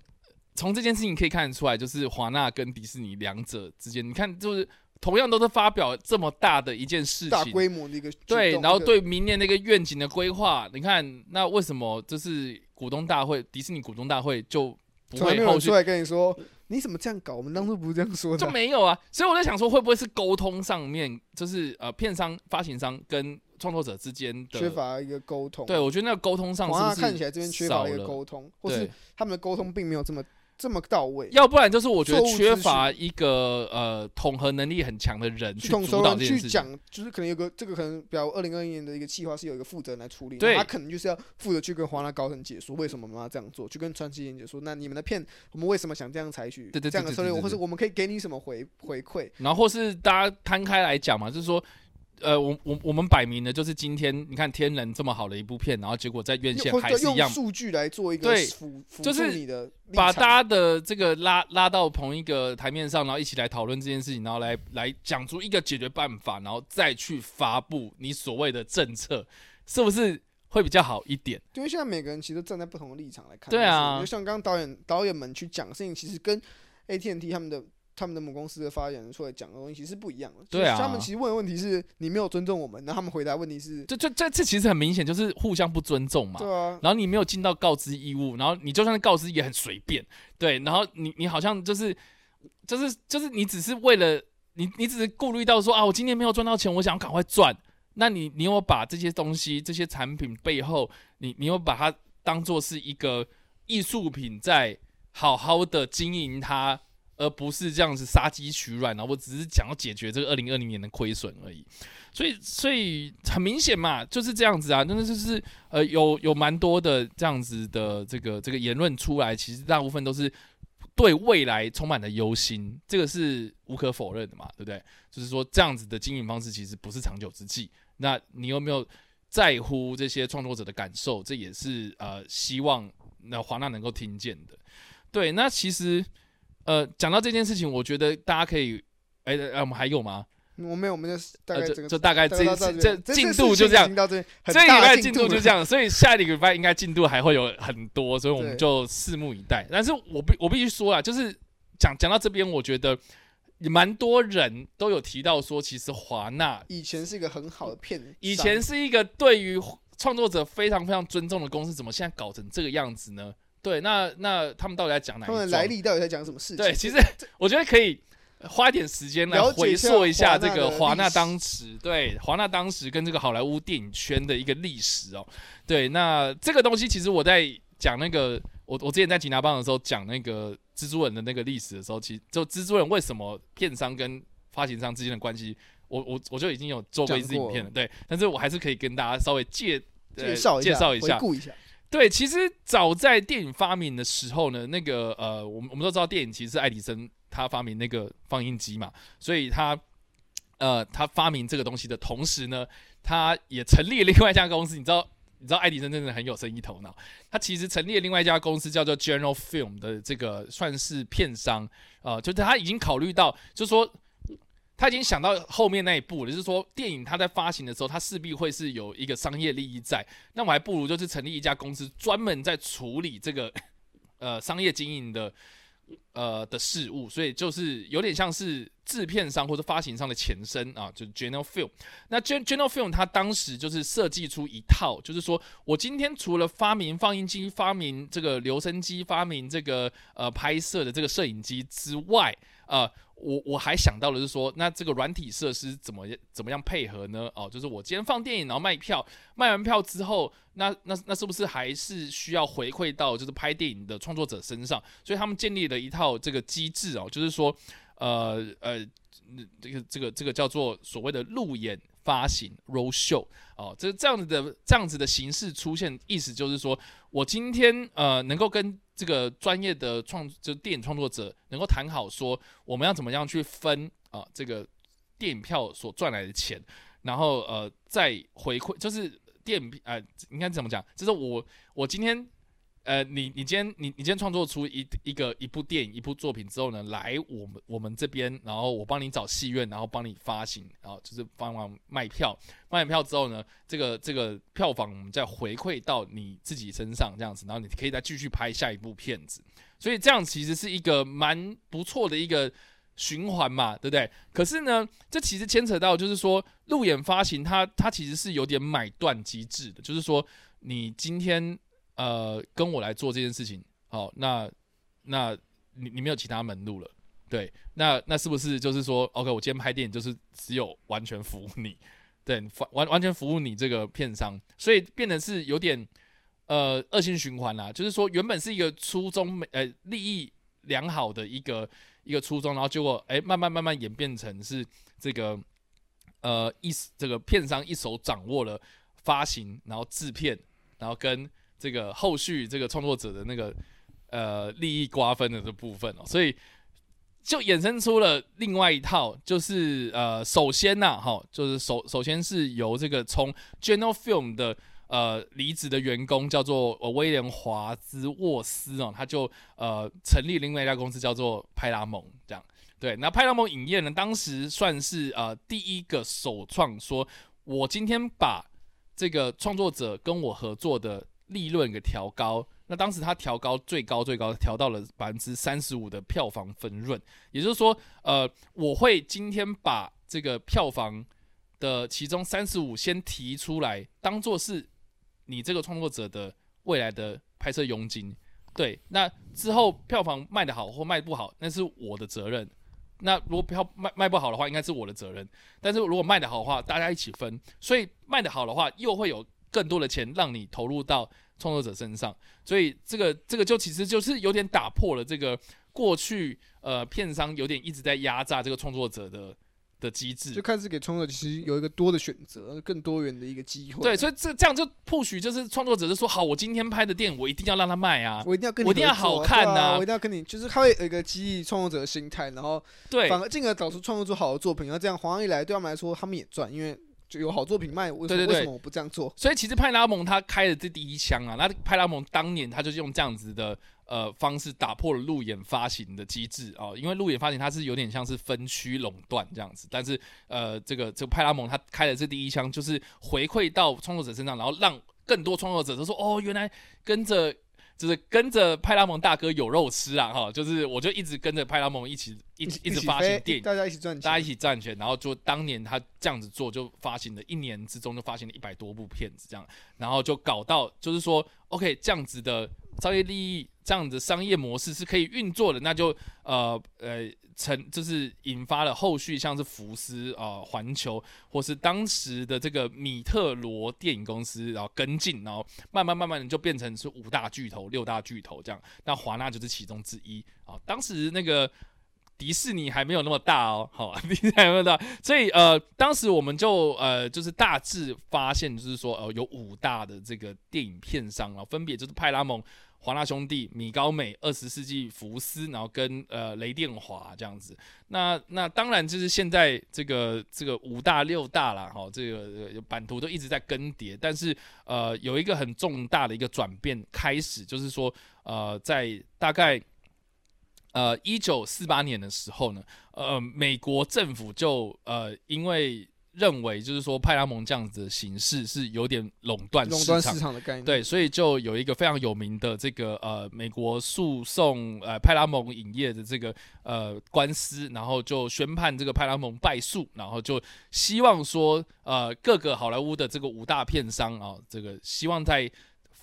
从这件事情可以看得出来，就是华纳跟迪士尼两者之间，你看，就是同样都是发表这么大的一件事情大情，规模的一个对，然后对明年那个愿景的规划，你看，那为什么就是股东大会，迪士尼股东大会就不会后续出来跟你说，你怎么这样搞？我们当初不是这样说的就啊。没有啊？所以我在想说，会不会是沟通上面，就是呃，片商、发行商跟创作者之间的缺？乏一个沟通。对，我觉得那个沟通上是不是看起来这边缺乏一个沟通，或是他们的沟通并没有这么这么到位，要不然就是我觉得缺乏一个呃统合能力很强的人去主导。去讲，就是可能有个这个可能，比如二零二一年的一个计划是有一个负责人来处理，对他可能就是要负责去跟华纳高层解说为什么我们要这样做，去跟传奇演解说，那你们的片我们为什么想这样采取这样的策略，或者我们可以给你什么回回馈？然后或是大家摊开来讲嘛，就是说，呃，我我我们摆明了就是今天你看天人这么好的一部片，然后结果在院线还是一样数据来做一个对就是你的把大家的这个拉拉到同一个台面上，然后一起来讨论这件事情，然后来来讲出一个解决办法，然后再去发布你所谓的政策，是不是会比较好一点？因为现在每个人其实站在不同的立场来看，对啊就像刚刚导演导演们去讲事情，其实跟 AT&T 他们的他们的母公司的发言人出来讲的东西是不一样的。对啊他们其实问的问题是你没有尊重我们，然后他们回答问题是，这这这这其实很明显就是互相不尊重嘛。对啊，然后你没有尽到告知义务，然后你就算是告知也很随便，对，然后你你好像就是就是就是你只是为了你你只是顾虑到说啊，我今天没有赚到钱，我想赶快赚，那你你有把这些东西这些产品背后，你你有把它当做是一个艺术品在好好的经营它。而不是这样子杀鸡取卵，然后我只是想要解决这个二零二零年的亏损而已。所以，所以很明显嘛，就是这样子啊，真的就是呃，有有蛮多的这样子的这个这个言论出来，其实大部分都是对未来充满了忧心，这个是无可否认的嘛，对不对？就是说这样子的经营方式其实不是长久之计。那你有没有在乎这些创作者的感受？这也是呃希望那华纳能够听见的。对，那其实呃讲到这件事情，我觉得大家可以，哎、呃，我们还有吗？我没有，我们就大概呃，这个就就大概这这进度就这样，到这礼拜进度就这样，所以下一个礼拜应该进度还会有很多，所以我们就拭目以待。但是我必我必须说啊，就是讲讲到这边，我觉得蛮多人都有提到说，其实华纳以前是一个很好的片商，以前是一个对于创作者非常非常尊重的公司，怎么现在搞成这个样子呢？对，那那他们到底在讲哪？他们的来历到底在讲什么事情？对，其实我觉得可以花一点时间来回溯一下这个华纳当时对华纳当时跟这个好莱坞电影圈的一个历史哦。对，那这个东西其实我在讲那个我我之前在吉拿邦的时候讲那个蜘蛛人的那个历史的时候，其实就蜘蛛人为什么片商跟发行商之间的关系，我我我就已经有做过一次影片了，对，但是我还是可以跟大家稍微介。呃介绍一下，介绍一下回，顾一下。对，其实早在电影发明的时候呢，那个呃，我们我们都知道电影其实是爱迪生他发明那个放映机嘛，所以他呃他发明这个东西的同时呢，他也成立了另外一家公司。你知道，你知道爱迪生真的很有生意头脑，他其实成立了另外一家公司叫做 General Film 的这个算是片商，呃，就是他已经考虑到，就是说。他已经想到后面那一步了，就是说电影它在发行的时候，它势必会是有一个商业利益在，那我还不如就是成立一家公司，专门在处理这个 呃商业经营的呃的事物，所以就是有点像是制片商或者发行商的前身啊，就是 General Film。那 Gen General Film 它当时就是设计出一套，就是说我今天除了发明放映机、发明这个留声机、发明这个呃拍摄的这个摄影机之外，呃。我我还想到的是说，那这个软体设施怎么怎么样配合呢？哦，就是我今天放电影，然后卖票，卖完票之后，那那那是不是还是需要回馈到就是拍电影的创作者身上？所以他们建立了一套这个机制哦，就是说，呃呃，这个这个这个叫做所谓的路演发行 road show 哦，这这样子的这样子的形式出现，意思就是说我今天呃能够跟这个专业的创就电影创作者能够谈好说我们要怎么样去分啊、这个电影票所赚来的钱，然后呃再回馈就是电影呃应该怎么讲？就是我我今天呃你你今天你你今天创作出一一个一部电影一部作品之后呢，来我们我们这边，然后我帮你找戏院，然后帮你发行，然后就是帮忙卖票，卖完票之后呢，这个这个票房我们再回馈到你自己身上这样子，然后你可以再继续拍下一部片子。所以这样其实是一个蛮不错的一个循环嘛，对不对？可是呢，这其实牵扯到就是说，路演发行它它其实是有点买断机制的，就是说你今天呃跟我来做这件事情，好，那那你你没有其他门路了。对，那那是不是就是说，OK，我今天拍电影就是只有完全服务你，对，完完全服务你这个片商，所以变得是有点呃恶性循环啦。就是说，原本是一个初衷呃利益良好的一个一个初衷，然后结果哎，慢慢慢慢演变成是这个呃一这个片商一手掌握了发行，然后制片，然后跟这个后续这个创作者的那个呃利益瓜分的这部分哦，所以就衍生出了另外一套，就是呃首先呐，哈，就是首首先是由这个从 General Film 的呃离职的员工叫做威廉华兹沃斯哦，他就呃成立另外一家公司叫做派拉蒙，这样对。那派拉蒙影业呢，当时算是呃第一个首创，说我今天把这个创作者跟我合作的利润给调高。那当时他调高最高最高调到了百分之三十五的票房分润，也就是说，呃，我会今天把这个票房的其中三十五先提出来，当做是你这个创作者的未来的拍摄佣金。对，那之后票房卖得好或卖不好，那是我的责任。那如果票卖卖不好的话，应该是我的责任。但是如果卖得好的话，大家一起分。所以卖得好的话，又会有更多的钱让你投入到。创作者身上，所以这个这个就其实就是有点打破了这个过去呃片商有点一直在压榨这个创作者的的机制，就开始给创作者其实有一个多的选择，更多元的一个机会。对，所以这这样就或许就是创作者就说好，我今天拍的电影我一定要让他卖啊，我一定要跟我一定要好看呐，我一定要跟你，就是他会有一个激励创作者的心态，然后对，反而进而导出创作出好的作品，然后这样黄上一来对他们来说他们也赚，因为。就有好作品卖，为什么我不这样做？所以其实派拉蒙他开的这第一枪啊，那派拉蒙当年他就是用这样子的呃方式打破了路演发行的机制啊，因为路演发行它是有点像是分区垄断这样子，但是呃这个这个派拉蒙他开的这第一枪就是回馈到创作者身上，然后让更多创作者都说哦，原来跟着。就是跟着派拉蒙大哥有肉吃啊，哈，就是我就一直跟着派拉蒙一起一一直发行电影，大家一起赚钱，大家一起赚钱，然后就当年他这样子做，就发行了一年之中就发行了一百多部片子这样，然后就搞到就是说，OK，这样子的商业利益，这样子商业模式是可以运作的，那就呃呃。成就是引发了后续像是福斯啊、环球或是当时的这个米特罗电影公司，然后跟进，然后慢慢慢慢的就变成是五大巨头、六大巨头这样。那华纳就是其中之一啊。当时那个迪士尼还没有那么大哦，好，迪士尼还没有大，所以呃，当时我们就呃就是大致发现，就是说呃有五大的这个电影片商啊，分别就是派拉蒙。华纳兄弟、米高美、二十世纪福斯，然后跟呃雷电华这样子。那那当然就是现在这个这个五大六大啦，哈，这个版图都一直在更迭。但是呃有一个很重大的一个转变开始，就是说呃在大概呃一九四八年的时候呢，呃美国政府就呃因为认为就是说派拉蒙这样子的形式是有点垄断垄断市场。的概念，对，所以就有一个非常有名的这个呃美国诉讼呃派拉蒙影业的这个呃官司，然后就宣判这个派拉蒙败诉，然后就希望说呃各个好莱坞的这个五大片商啊，这个希望在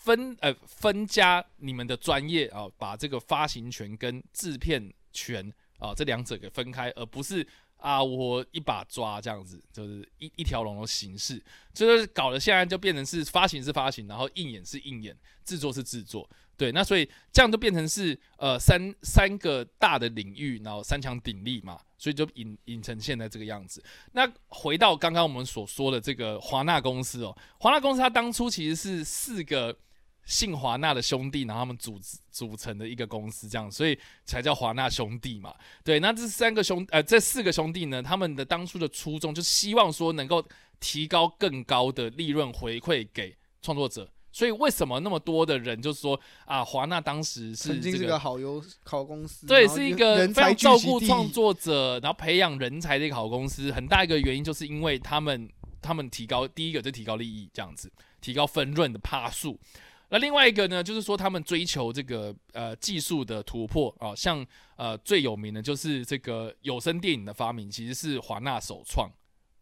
分呃分家你们的专业啊，把这个发行权跟制片权啊这两者给分开，而不是。啊，我一把抓这样子，就是一一条龙的形式，就是搞得现在就变成是发行是发行，然后映演是映演，制作是制作，对，那所以这样就变成是呃三三个大的领域，然后三强鼎立嘛，所以就引引成现在这个样子。那回到刚刚我们所说的这个华纳公司哦，华纳公司它当初其实是四个。姓华纳的兄弟，然后他们组组成的一个公司，这样，所以才叫华纳兄弟嘛。对，那这三个兄，呃，这四个兄弟呢，他们的当初的初衷，就希望说能够提高更高的利润回馈给创作者。所以为什么那么多的人就是说啊，华纳当时是这个好优好公司，对，是一个非常照顾创作者，然后培养人才的一个好公司。很大一个原因就是因为他们他们提高第一个就提高利益，这样子提高分润的帕数。那另外一个呢，就是说他们追求这个呃技术的突破啊，像呃最有名的就是这个有声电影的发明，其实是华纳首创。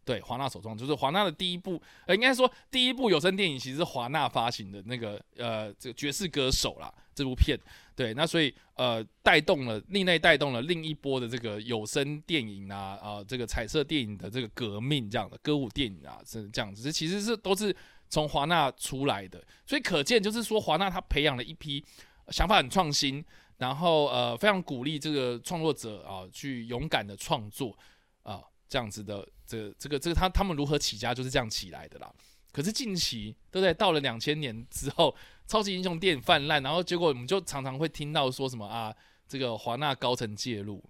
对，华纳首创就是华纳的第一部，呃，应该说第一部有声电影其实是华纳发行的那个呃这个爵士歌手啦这部片。对，那所以呃带动了另类带动了另一波的这个有声电影啊啊这个彩色电影的这个革命这样的歌舞电影啊是这样子，这其实是都是。从华纳出来的，所以可见就是说，华纳他培养了一批想法很创新，然后呃非常鼓励这个创作者啊去勇敢的创作啊这样子的这这个这个他他们如何起家就是这样起来的啦。可是近期对不对？到了两千年之后，超级英雄电影泛滥，然后结果我们就常常会听到说什么啊，这个华纳高层介入，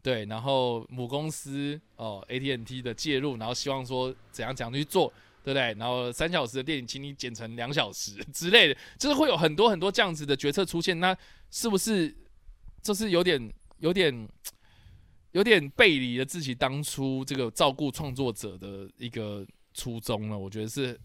对，然后母公司哦 AT&T 的介入，然后希望说怎样怎样去做，对不对？然后三小时的电影请你剪成两小时 之类的，就是会有很多很多这样子的决策出现，那是不是就是有点有点有点背离了自己当初这个照顾创作者的一个？初衷呢？我觉得是，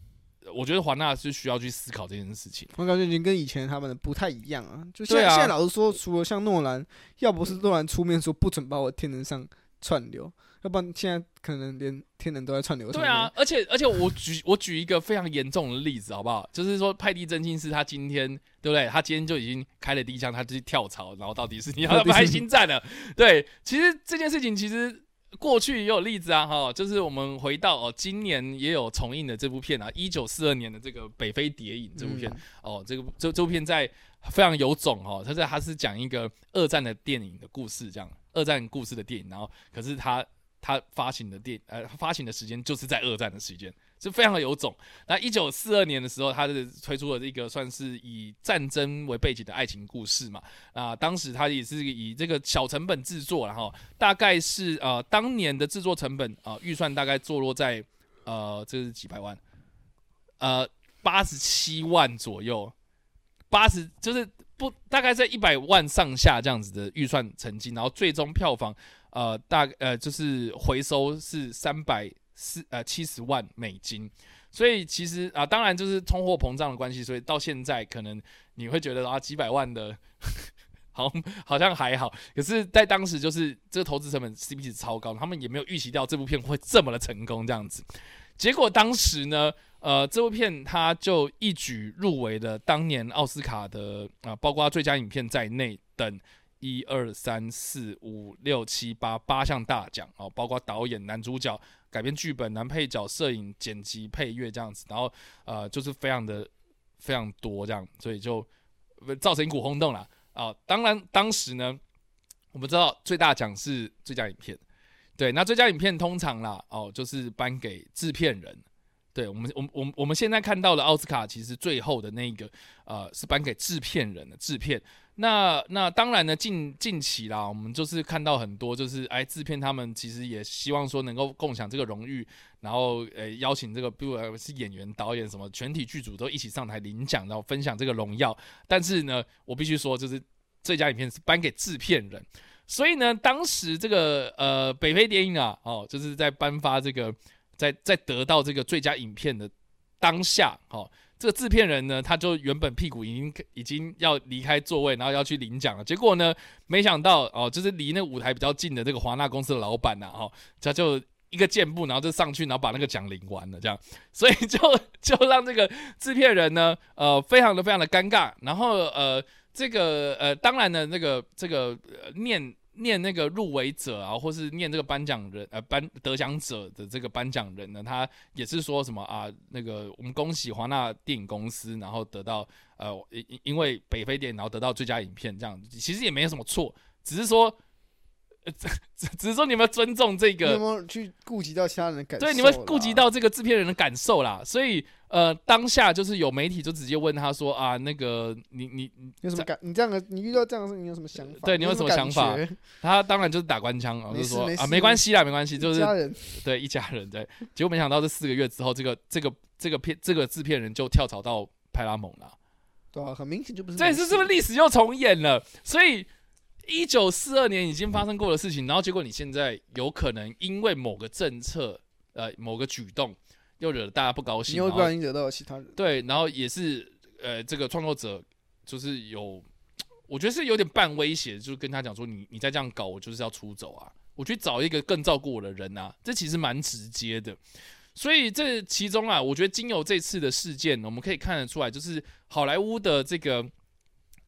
我觉得华纳是需要去思考这件事情。我感觉已经跟以前他们的不太一样啊。就现在，现在老实说，除了像诺兰，要不是诺兰出面说不准把我天能上串流，要不然现在可能连天人都在串流。对啊，而且而且我举 我举一个非常严重的例子好不好？就是说派蒂真心是他今天对不对？他今天就已经开了第一枪，他就去跳槽，然后到迪士尼要 拍星战了。对，其实这件事情其实。过去也有例子啊，哈，就是我们回到哦，今年也有重映的这部片啊，一九四二年的这个《北非谍影》这部片哦，这个这这部片在非常有种哦，它在它是讲一个二战的电影的故事，这样二战故事的电影，然后可是他他发行的电呃发行的时间就是在二战的时间。就非常的有种。那一九四二年的时候，他是推出了这个算是以战争为背景的爱情故事嘛。啊，当时他也是以这个小成本制作，然后大概是呃当年的制作成本啊预算大概坐落在呃这是几百万，呃八十七万左右，八十就是不大概在一百万上下这样子的预算成绩，然后最终票房呃大呃就是回收是三百。四呃七十万美金，所以其实啊，当然就是通货膨胀的关系，所以到现在可能你会觉得啊几百万的，好好像还好，可是，在当时就是这个投资成本 CP 值超高，他们也没有预期到这部片会这么的成功这样子。结果当时呢，呃，这部片它就一举入围了当年奥斯卡的啊，包括最佳影片在内等。一二三四五六七八八项大奖哦，包括导演、男主角、改编剧本、男配角、摄影、剪辑、配乐这样子，然后呃，就是非常的非常多这样，所以就造成一股轰动了啊。当然，当时呢，我们知道最大奖是最佳影片，对，那最佳影片通常啦哦，就是颁给制片人。对我们，我我我们现在看到的奥斯卡，其实最后的那一个呃，是颁给制片人的制片。那那当然呢，近近期啦，我们就是看到很多，就是哎，制片他们其实也希望说能够共享这个荣誉，然后呃邀请这个，比如是演员、导演什么，全体剧组都一起上台领奖，然后分享这个荣耀。但是呢，我必须说，就是最佳影片是颁给制片人，所以呢，当时这个呃北非电影啊，哦，就是在颁发这个。在在得到这个最佳影片的当下，哦，这个制片人呢，他就原本屁股已经已经要离开座位，然后要去领奖了。结果呢，没想到哦，就是离那舞台比较近的这个华纳公司的老板呐，哦，他就一个箭步，然后就上去，然后把那个奖领完了，这样，所以就就让这个制片人呢，呃，非常的非常的尴尬。然后呃，这个呃，当然呢，那个这个呃念。念那个入围者啊，或是念这个颁奖人呃颁得奖者的这个颁奖人呢，他也是说什么啊？那个我们恭喜华纳电影公司，然后得到呃因因为北非电影，然后得到最佳影片这样，其实也没有什么错，只是说。只只只是说你们尊重这个，有没有去顾及到其他人的感受？对，你们顾及到这个制片人的感受啦。所以呃，当下就是有媒体就直接问他说啊，那个你你有什么感？你这样的你遇到这样的事，你有什么想法？对，你有什么想法？他当然就是打官腔啊，就是说啊，没关系啦，没关系，就是对一家人对。结果没想到这四个月之后，这个这个这个片这个制片人就跳槽到派拉蒙了。对啊，很明显就不是。这是是不是历史又重演了？所以。一九四二年已经发生过的事情，然后结果你现在有可能因为某个政策，呃，某个举动，又惹大家不高兴，又不小心惹到了其他人。对，然后也是，呃，这个创作者就是有，我觉得是有点半威胁，就是跟他讲说，你你再这样搞，我就是要出走啊，我去找一个更照顾我的人啊，这其实蛮直接的。所以这其中啊，我觉得经由这次的事件，我们可以看得出来，就是好莱坞的这个，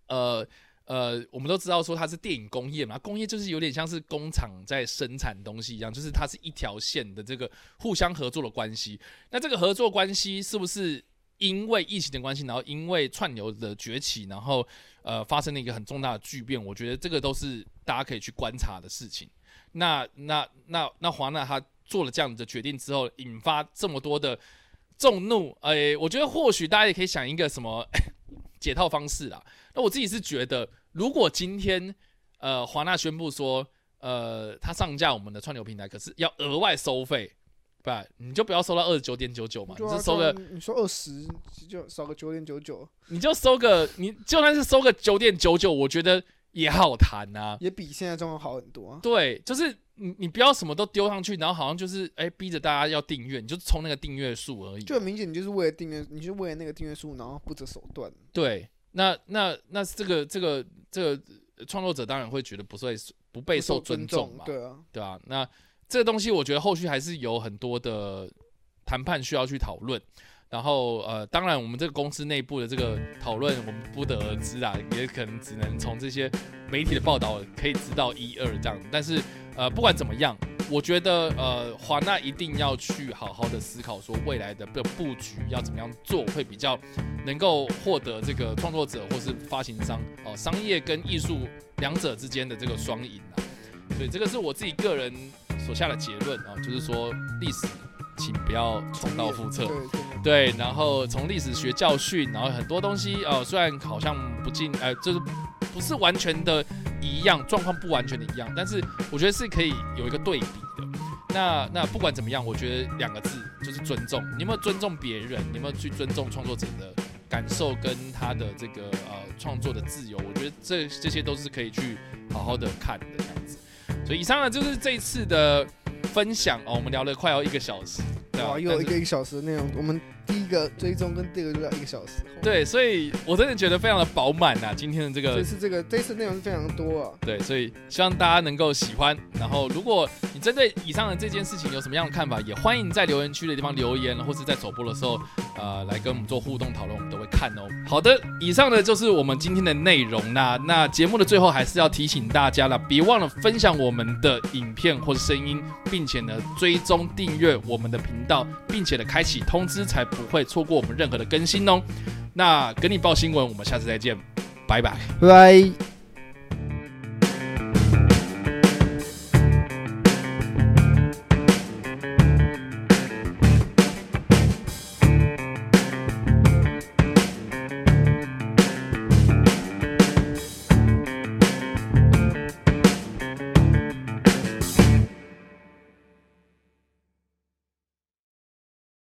呃。呃，我们都知道说它是电影工业嘛，工业就是有点像是工厂在生产东西一样，就是它是一条线的这个互相合作的关系。那这个合作关系是不是因为疫情的关系，然后因为串流的崛起，然后呃发生了一个很重大的巨变。我觉得这个都是大家可以去观察的事情。那那那那华纳他做了这样子的决定之后，引发这么多的众怒，诶，我觉得或许大家也可以想一个什么解套方式啦。那我自己是觉得，如果今天呃华纳宣布说，呃他上架我们的串流平台，可是要额外收费，不，你就不要收到二十九点九九嘛，你就收个，你说二十就少个九点九九，你就收个，你就算是收个九点九九，我觉得。也好谈呐，也比现在状况好很多。对，就是你你不要什么都丢上去，然后好像就是哎逼着大家要订阅，你就冲那个订阅数而已。就很明显，你就是为了订阅，你就为了那个订阅数，然后不择手段。对，那那那这个这个这个创作者当然会觉得不受不备受尊重嘛，对啊，对吧？那这个东西我觉得后续还是有很多的谈判需要去讨论。然后呃，当然我们这个公司内部的这个讨论，我们不得而知啊，也可能只能从这些媒体的报道可以知道一二这样。但是呃，不管怎么样，我觉得呃，华纳一定要去好好的思考，说未来的的布局要怎么样做，会比较能够获得这个创作者或是发行商哦，商业跟艺术两者之间的这个双赢啊。所以这个是我自己个人所下的结论啊，就是说历史。请不要重蹈覆辙，对，然后从历史学教训，然后很多东西，呃，虽然好像不尽，呃，就是不是完全的一样，状况不完全的一样，但是我觉得是可以有一个对比的。那那不管怎么样，我觉得两个字就是尊重。你有没有尊重别人？你有没有去尊重创作者的感受跟他的这个呃创作的自由？我觉得这这些都是可以去好好的看的这样子。所以以上呢就是这一次的。分享哦，我们聊了快要一个小时，哇，又有一个一个小时的内容，我们。第一个追踪跟第二个就要一个小时。对，所以我真的觉得非常的饱满呐，今天的这个。这次这个这次内容是非常多啊。对，所以希望大家能够喜欢。然后，如果你针对以上的这件事情有什么样的看法，也欢迎在留言区的地方留言，或是在首播的时候，呃，来跟我们做互动讨论，我们都会看哦。好的，以上呢就是我们今天的内容啦 那节目的最后还是要提醒大家了，别忘了分享我们的影片或者声音，并且呢追踪订阅我们的频道，到并且的开启通知，才不会错过我们。任何的更新哦，那跟你报新闻，我们下次再见，拜拜，拜拜。